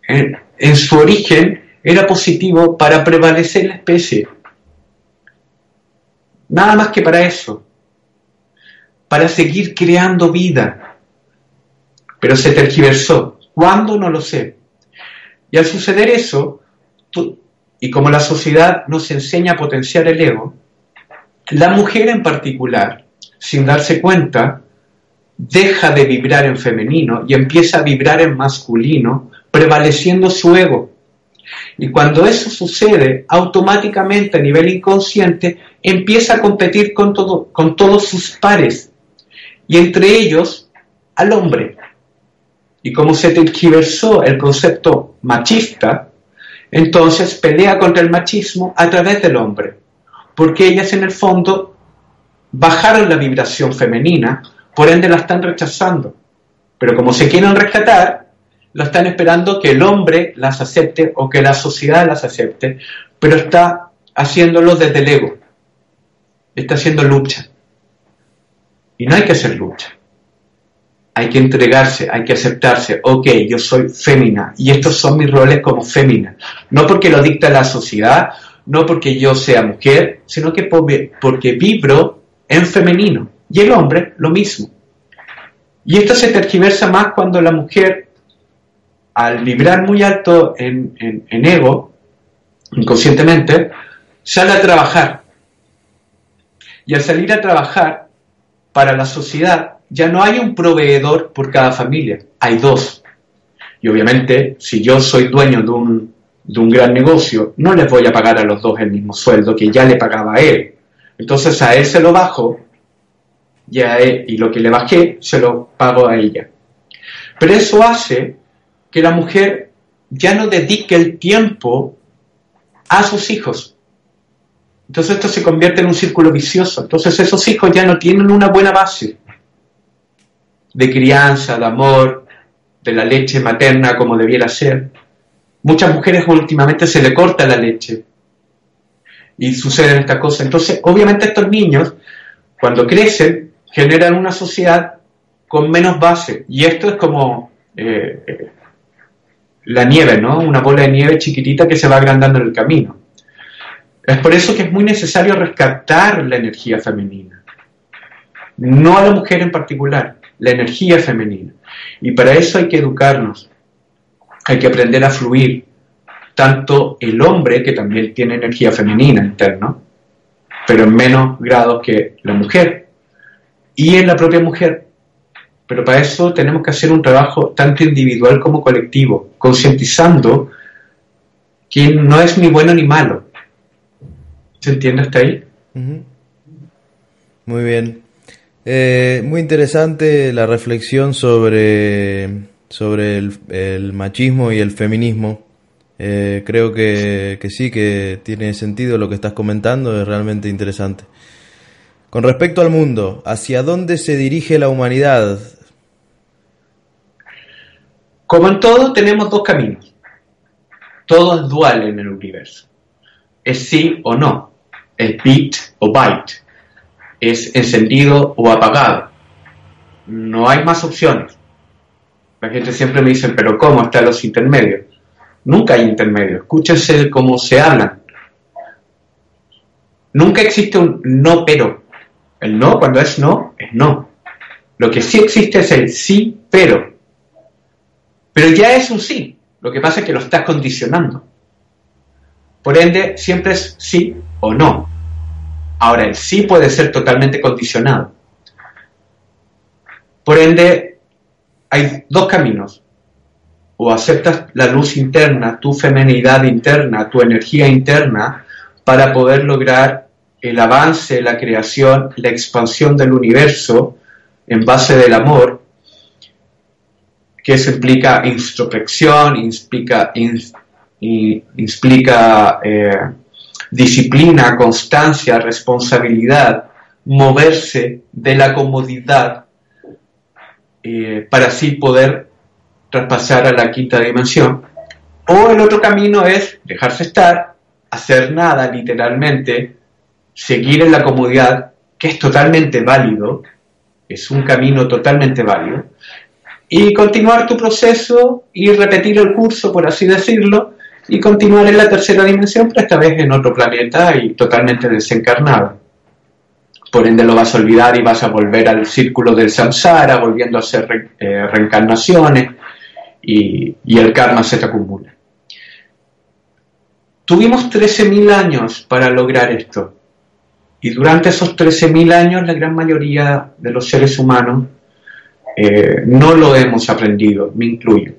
en, su origen era positivo para prevalecer la especie. Nada más que para eso. Para seguir creando vida. Pero se tergiversó. ¿Cuándo? No lo sé. Y al suceder eso, y como la sociedad nos enseña a potenciar el ego, la mujer en particular, sin darse cuenta, deja de vibrar en femenino y empieza a vibrar en masculino, prevaleciendo su ego. Y cuando eso sucede, automáticamente a nivel inconsciente empieza a competir con, todo, con todos sus pares, y entre ellos al hombre. Y como se tergiversó el concepto machista, entonces pelea contra el machismo a través del hombre, porque ellas en el fondo bajaron la vibración femenina, por ende la están rechazando. Pero como se quieren rescatar, lo están esperando que el hombre las acepte o que la sociedad las acepte, pero está haciéndolo desde el ego, está haciendo lucha. Y no hay que hacer lucha. Hay que entregarse, hay que aceptarse. Ok, yo soy fémina y estos son mis roles como fémina. No porque lo dicta la sociedad, no porque yo sea mujer, sino que porque vibro en femenino. Y el hombre lo mismo. Y esto se tergiversa más cuando la mujer, al vibrar muy alto en, ego, inconscientemente, sale a trabajar. Y al salir a trabajar, para la sociedad, ya no hay un proveedor por cada familia, hay dos. Y obviamente, si yo soy dueño de un, de un gran negocio, no les voy a pagar a los dos el mismo sueldo que ya le pagaba a él. Entonces a él se lo bajo y, a él, y lo que le bajé se lo pago a ella. Pero eso hace que la mujer ya no dedique el tiempo a sus hijos. Entonces esto se convierte en un círculo vicioso. Entonces esos hijos ya no tienen una buena base de crianza, de amor, de la leche materna como debiera ser. Muchas mujeres últimamente se le corta la leche y suceden estas cosas. Entonces, obviamente estos niños, cuando crecen, generan una sociedad con menos base. Y esto es como eh, eh, la nieve, ¿no? Una bola de nieve chiquitita que se va agrandando en el camino. Es por eso que es muy necesario rescatar la energía femenina. No a la mujer en particular, la energía femenina. Y para eso hay que educarnos, hay que aprender a fluir. Tanto el hombre, que también tiene energía femenina interna, pero en menos grado que la mujer, y en la propia mujer. Pero para eso tenemos que hacer un trabajo tanto individual como colectivo, concientizando que no es ni bueno ni malo, ¿Se entiende hasta ahí? Muy bien. Eh, muy interesante la reflexión sobre, sobre el, machismo y el feminismo. Eh, creo que, que, sí, que tiene sentido lo que estás comentando, es realmente interesante. Con respecto al mundo, ¿hacia dónde se dirige la humanidad? Como en todo, tenemos dos caminos. Todo es dual en el universo es sí o no, es bit o byte, es encendido o apagado. No hay más opciones. La gente siempre me dice, pero ¿cómo están los intermedios? Nunca hay intermedios. Escúchense cómo se hablan. Nunca existe un no pero. El no, cuando es no, es no. Lo que sí existe es el sí pero. Pero ya es un sí. Lo que pasa es que lo estás condicionando. Por ende, siempre es sí o no. Ahora, el sí puede ser totalmente condicionado. Por ende, hay dos caminos. o aceptas la luz interna, tu femenidad interna, tu energía interna, para poder lograr el avance, la creación, la expansión del universo en base del amor, que eso implica introspección, implica, implica eh, disciplina, constancia, responsabilidad, moverse de la comodidad eh, para así poder traspasar a la quinta dimensión. O el otro camino es dejarse estar, hacer nada literalmente, seguir en la comodidad, que es totalmente válido, es un camino totalmente válido, y continuar tu proceso y repetir el curso, por así decirlo, y continuar en la tercera dimensión, pero esta vez en otro planeta y totalmente desencarnado. Por ende lo vas a olvidar y vas a volver al círculo del samsara, volviendo a hacer eh, reencarnaciones y, y el karma se te acumula. Tuvimos 13.000 años para lograr esto. Y durante esos 13.000 años la gran mayoría de los seres humanos eh, no lo hemos aprendido, me incluyo.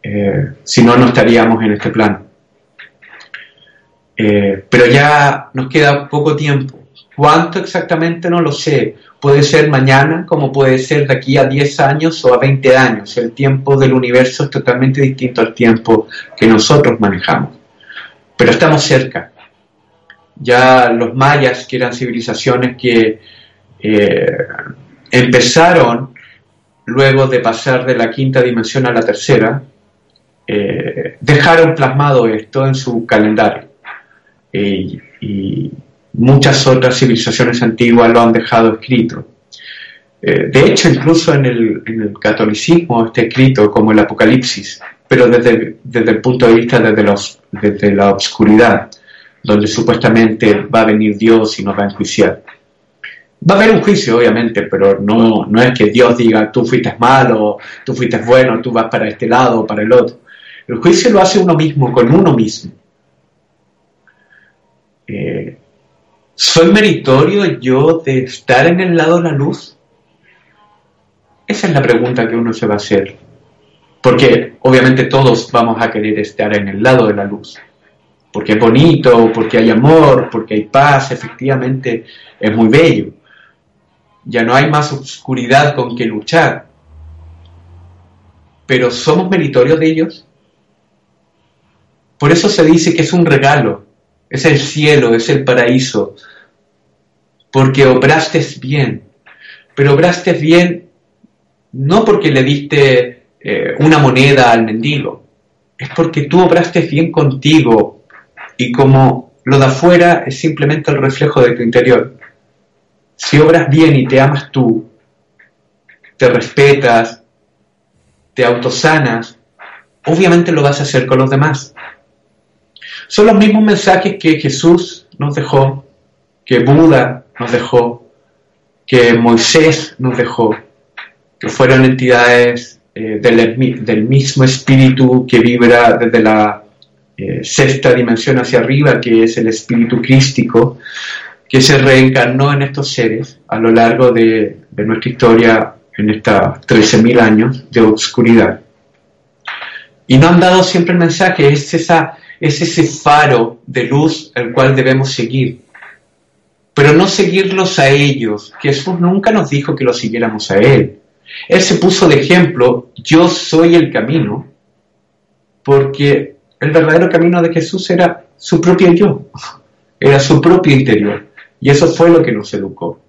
Eh, si no, no estaríamos en este plano. Eh, pero ya nos queda poco tiempo. ¿Cuánto exactamente? No lo sé. Puede ser mañana, como puede ser de aquí a 10 años o a 20 años. El tiempo del universo es totalmente distinto al tiempo que nosotros manejamos. Pero estamos cerca. Ya los mayas, que eran civilizaciones que empezaron luego de pasar de la quinta dimensión a la tercera, eh, dejaron plasmado esto en su calendario. y muchas otras civilizaciones antiguas lo han dejado escrito. Eh, de hecho, incluso en el, catolicismo está escrito como el Apocalipsis, pero desde, desde el punto de vista desde, los, desde la oscuridad, donde supuestamente va a venir Dios y nos va a enjuiciar. Va a haber un juicio, obviamente, pero no, no es que Dios diga tú fuiste malo, tú fuiste bueno, tú vas para este lado o para el otro. El juicio lo hace uno mismo, con uno mismo. Eh, ¿Soy meritorio yo de estar en el lado de la luz? Esa es la pregunta que uno se va a hacer. Porque obviamente todos vamos a querer estar en el lado de la luz. Porque es bonito, porque hay amor, porque hay paz, efectivamente es muy bello ya no hay más oscuridad con que luchar. Pero ¿somos meritorios de ellos? Por eso se dice que es un regalo, es el cielo, es el paraíso, porque obraste bien, pero obraste bien no porque le diste eh, una moneda al mendigo, es porque tú obraste bien contigo y como lo de afuera es simplemente el reflejo de tu interior. Si obras bien y te amas tú, te respetas, te autosanas, obviamente lo vas a hacer con los demás. Son los mismos mensajes que Jesús nos dejó, que Buda nos dejó, que Moisés nos dejó, que fueron entidades eh, del, mismo espíritu que vibra desde la eh, sexta dimensión hacia arriba, que es el espíritu crístico, que se reencarnó en estos seres a lo largo de, nuestra historia en estos 13.000 años de oscuridad. Y nos han dado siempre el mensaje, es, esa, es ese faro de luz el cual debemos seguir. Pero no seguirlos a ellos. Jesús nunca nos dijo que lo siguiéramos a Él. Él se puso de ejemplo, yo soy el camino, porque el verdadero camino de Jesús era su propio yo, era su propio interior. Y eso fue lo que nos educó.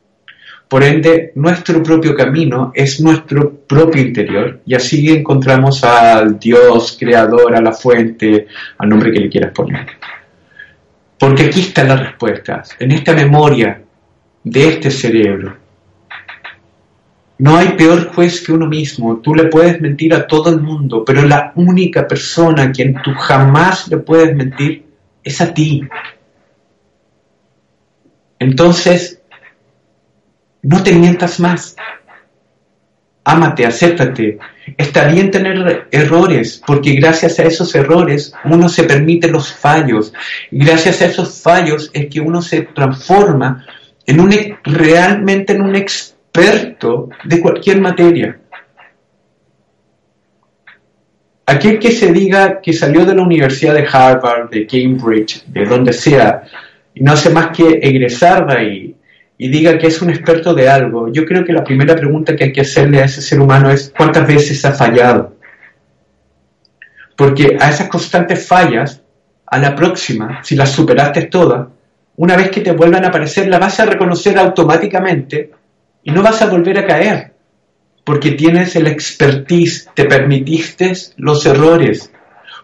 Por ende, nuestro propio camino es nuestro propio interior y así encontramos al Dios creador, a la fuente, al nombre que le quieras poner. Porque aquí están las respuestas, en esta memoria de este cerebro. No hay peor juez que uno mismo. Tú le puedes mentir a todo el mundo, pero la única persona a quien tú jamás le puedes mentir es a ti. Entonces, no te mientas más. Ámate, acéptate. Está bien tener errores, porque gracias a esos errores uno se permite los fallos. Y gracias a esos fallos es que uno se transforma en un, realmente en un experto de cualquier materia. aquel que se diga que salió de la Universidad de Harvard, de Cambridge, de donde sea, y no hace más que egresar de ahí y diga que es un experto de algo, yo creo que la primera pregunta que hay que hacerle a ese ser humano es ¿cuántas veces ha fallado? Porque a esas constantes fallas, a la próxima, si las superaste todas, una vez que te vuelvan a aparecer, la vas a reconocer automáticamente y no vas a volver a caer, porque tienes el expertise, te permitiste los errores.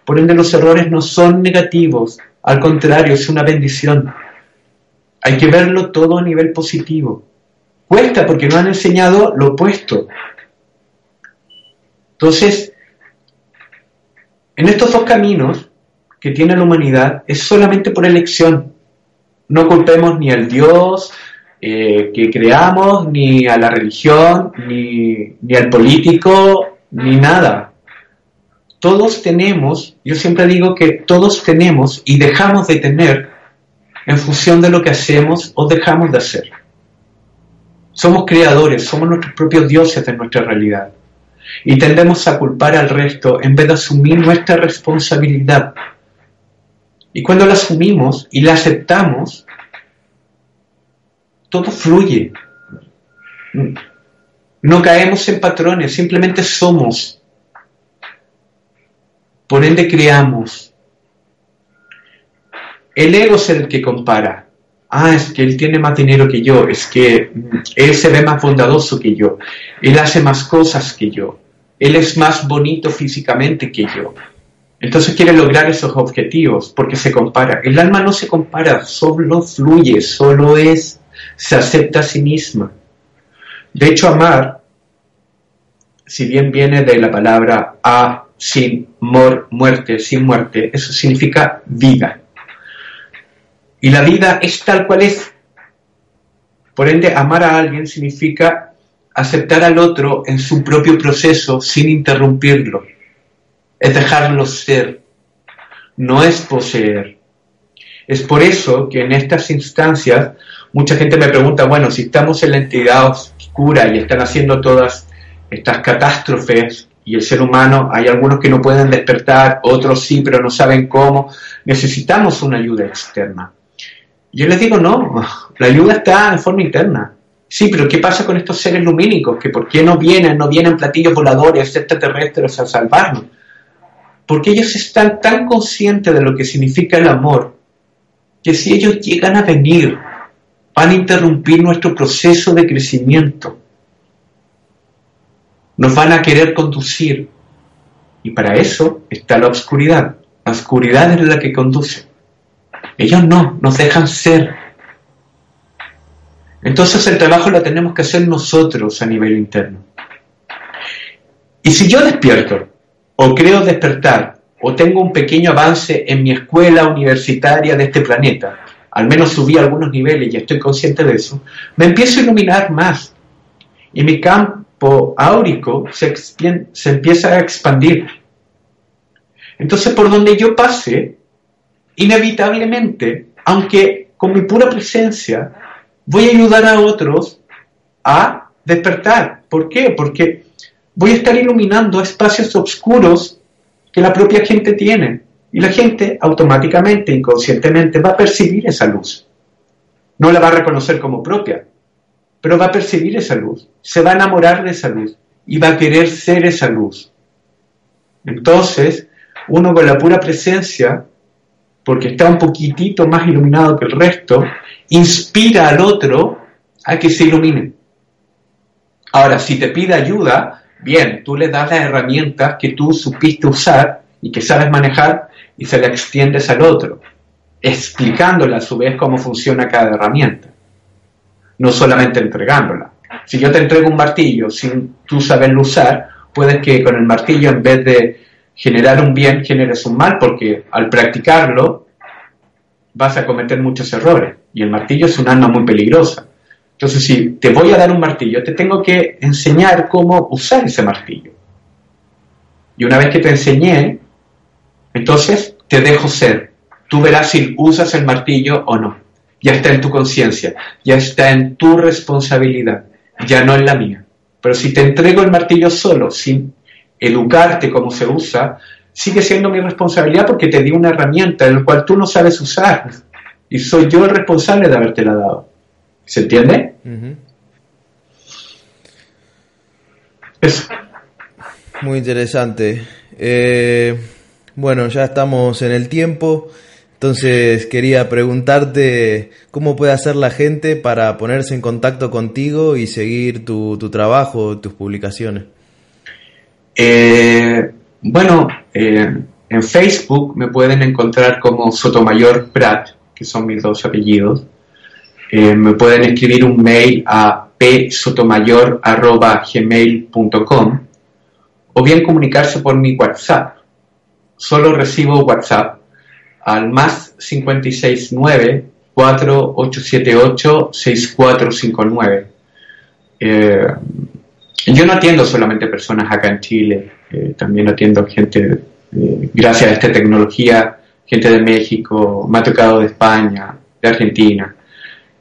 Por ende, los errores no son negativos, al contrario, es una bendición. Hay que verlo todo a nivel positivo. Cuesta porque nos han enseñado lo opuesto. Entonces, en estos dos caminos que tiene la humanidad es solamente por elección. No culpemos ni al Dios eh, que creamos, ni a la religión, ni, ni al político, ni nada. Todos tenemos, yo siempre digo que todos tenemos y dejamos de tener en función de lo que hacemos o dejamos de hacer. Somos creadores, somos nuestros propios dioses de nuestra realidad. Y tendemos a culpar al resto en vez de asumir nuestra responsabilidad. Y cuando la asumimos y la aceptamos, todo fluye. No caemos en patrones, simplemente somos. Por ende creamos. El ego es el que compara. Ah, es que él tiene más dinero que yo, es que mm, él se ve más bondadoso que yo, él hace más cosas que yo, él es más bonito físicamente que yo. Entonces quiere lograr esos objetivos porque se compara. El alma no se compara, solo fluye, solo es, se acepta a sí misma. De hecho, amar, si bien viene de la palabra a, sin, mor, muerte, sin muerte, eso significa vida. Y la vida es tal cual es. Por ende, amar a alguien significa aceptar al otro en su propio proceso sin interrumpirlo. Es dejarlo ser. No es poseer. Es por eso que en estas instancias mucha gente me pregunta, bueno, si estamos en la entidad oscura y están haciendo todas estas catástrofes y el ser humano, hay algunos que no pueden despertar, otros sí, pero no saben cómo, necesitamos una ayuda externa. Yo les digo, no, la ayuda está en forma interna. Sí, pero ¿qué pasa con estos seres lumínicos? ¿Que ¿Por qué no vienen, no vienen platillos voladores extraterrestres a salvarnos? Porque ellos están tan conscientes de lo que significa el amor, que si ellos llegan a venir, van a interrumpir nuestro proceso de crecimiento. Nos van a querer conducir. Y para eso está la oscuridad. La oscuridad es la que conduce. Ellos no, nos dejan ser. Entonces el trabajo lo tenemos que hacer nosotros a nivel interno. Y si yo despierto, o creo despertar, o tengo un pequeño avance en mi escuela universitaria de este planeta, al menos subí algunos niveles y estoy consciente de eso, me empiezo a iluminar más. Y mi campo áurico se, empieza a expandir. Entonces, por donde yo pase, inevitablemente, aunque con mi pura presencia, voy a ayudar a otros a despertar. ¿Por qué? Porque voy a estar iluminando espacios oscuros que la propia gente tiene. Y la gente automáticamente, inconscientemente, va a percibir esa luz. No la va a reconocer como propia, pero va a percibir esa luz. Se va a enamorar de esa luz y va a querer ser esa luz. Entonces, uno con la pura presencia porque está un poquitito más iluminado que el resto, inspira al otro a que se ilumine. Ahora, si te pide ayuda, bien, tú le das las herramientas que tú supiste usar y que sabes manejar y se la extiendes al otro, explicándole a su vez cómo funciona cada herramienta, no solamente entregándola. Si yo te entrego un martillo sin tú saberlo usar, puedes que con el martillo en vez de generar un bien generes un mal, porque al practicarlo vas a cometer muchos errores y el martillo es un arma muy peligrosa. Entonces, si te voy a dar un martillo, te tengo que enseñar cómo usar ese martillo. Y una vez que te enseñé, entonces te dejo ser. Tú verás si usas el martillo o no. Ya está en tu conciencia, ya está en tu responsabilidad, ya no en la mía. Pero si te entrego el martillo solo, sin educarte cómo se usa, sigue siendo mi responsabilidad porque te di una herramienta en la cual tú no sabes usar y soy yo el responsable de haberte la dado. ¿Se entiende? Eso. Muy interesante. Eh, bueno, ya estamos en el tiempo. Entonces quería preguntarte cómo puede hacer la gente para ponerse en contacto contigo y seguir tu, trabajo, tus publicaciones. Eh, bueno, eh, en Facebook me pueden encontrar como Sotomayor Prat, que son mis dos apellidos. Eh, me pueden escribir un mail a psotomayor.gmail.com o bien comunicarse por mi WhatsApp. Solo recibo WhatsApp al más 569 4878 6459. yo no atiendo solamente personas acá en Chile, eh, también atiendo gente, eh, gracias a esta tecnología, gente de México, me ha tocado de España, de Argentina,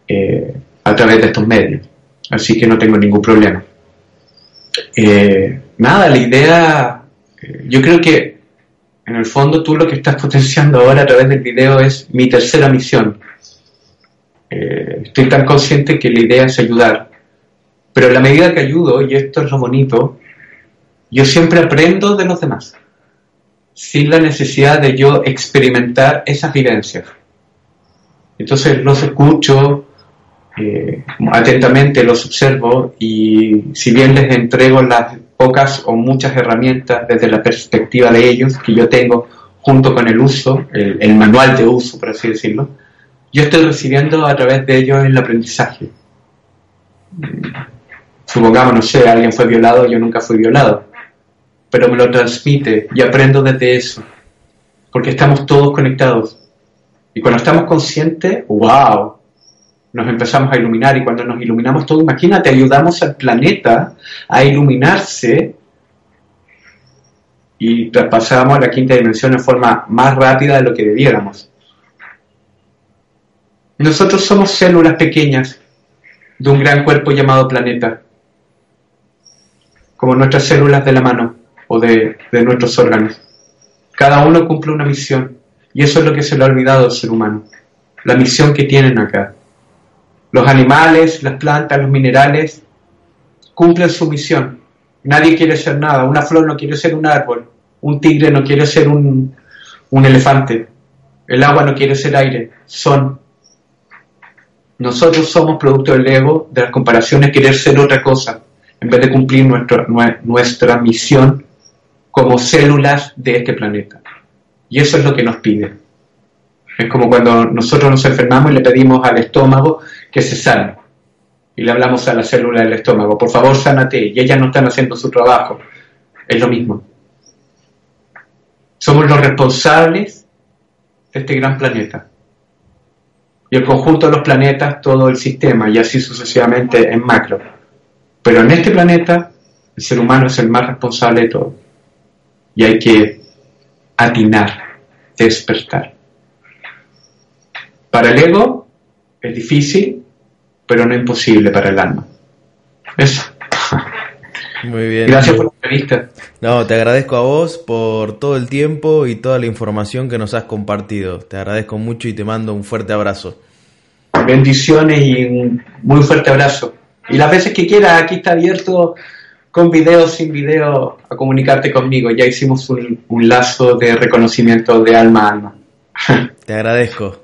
eh, a través de estos medios. Así que no tengo ningún problema. nada, la idea, yo creo que en el fondo tú lo que estás potenciando ahora a través del video es mi tercera misión. Eh, estoy tan consciente que la idea es ayudar, pero a la medida que ayudo, y esto es lo bonito, yo siempre aprendo de los demás, sin la necesidad de yo experimentar esas vivencias. Entonces los escucho, eh, atentamente los observo y si bien les entrego las pocas o muchas herramientas desde la perspectiva de ellos que yo tengo junto con el uso, el, manual de uso, por así decirlo, yo estoy recibiendo a través de ellos el aprendizaje. Supongamos, no sé, alguien fue violado, yo nunca fui violado, pero me lo transmite y aprendo desde eso, porque estamos todos conectados. Y cuando estamos conscientes, wow, nos empezamos a iluminar y cuando nos iluminamos todo, imagínate, ayudamos al planeta a iluminarse y traspasamos a la quinta dimensión de forma más rápida de lo que debiéramos. Nosotros somos células pequeñas de un gran cuerpo llamado planeta, como nuestras células de la mano o de, de nuestros órganos. Cada uno cumple una misión y eso es lo que se le ha olvidado al ser humano, la misión que tienen acá. Los animales, las plantas, los minerales cumplen su misión. Nadie quiere ser nada. Una flor no quiere ser un árbol. Un tigre no quiere ser un, elefante. El agua no quiere ser aire. Son. Nosotros somos producto del ego, de las comparaciones, querer ser otra cosa, en vez de cumplir nuestra misión como células de este planeta. Y eso es lo que nos pide. Es como cuando nosotros nos enfermamos y le pedimos al estómago que se sane. Y le hablamos a la célula del estómago, por favor, sánate. Y ellas no están haciendo su trabajo. Es lo mismo. Somos los responsables de este gran planeta. Y el conjunto de los planetas, todo el sistema, y así sucesivamente en macro. Pero en este planeta, el ser humano es el más responsable de todo. Y hay que atinar, despertar. Para el ego es difícil, pero no imposible para el alma. Eso. Muy bien. Gracias por la entrevista. No, te agradezco a vos por todo el tiempo y toda la información que nos has compartido. Te agradezco mucho y te mando un fuerte abrazo. Bendiciones y un muy fuerte abrazo. Y las veces que quieras, aquí está abierto con video, sin video, a comunicarte conmigo. Ya hicimos un, un lazo de reconocimiento de alma a alma. Te agradezco.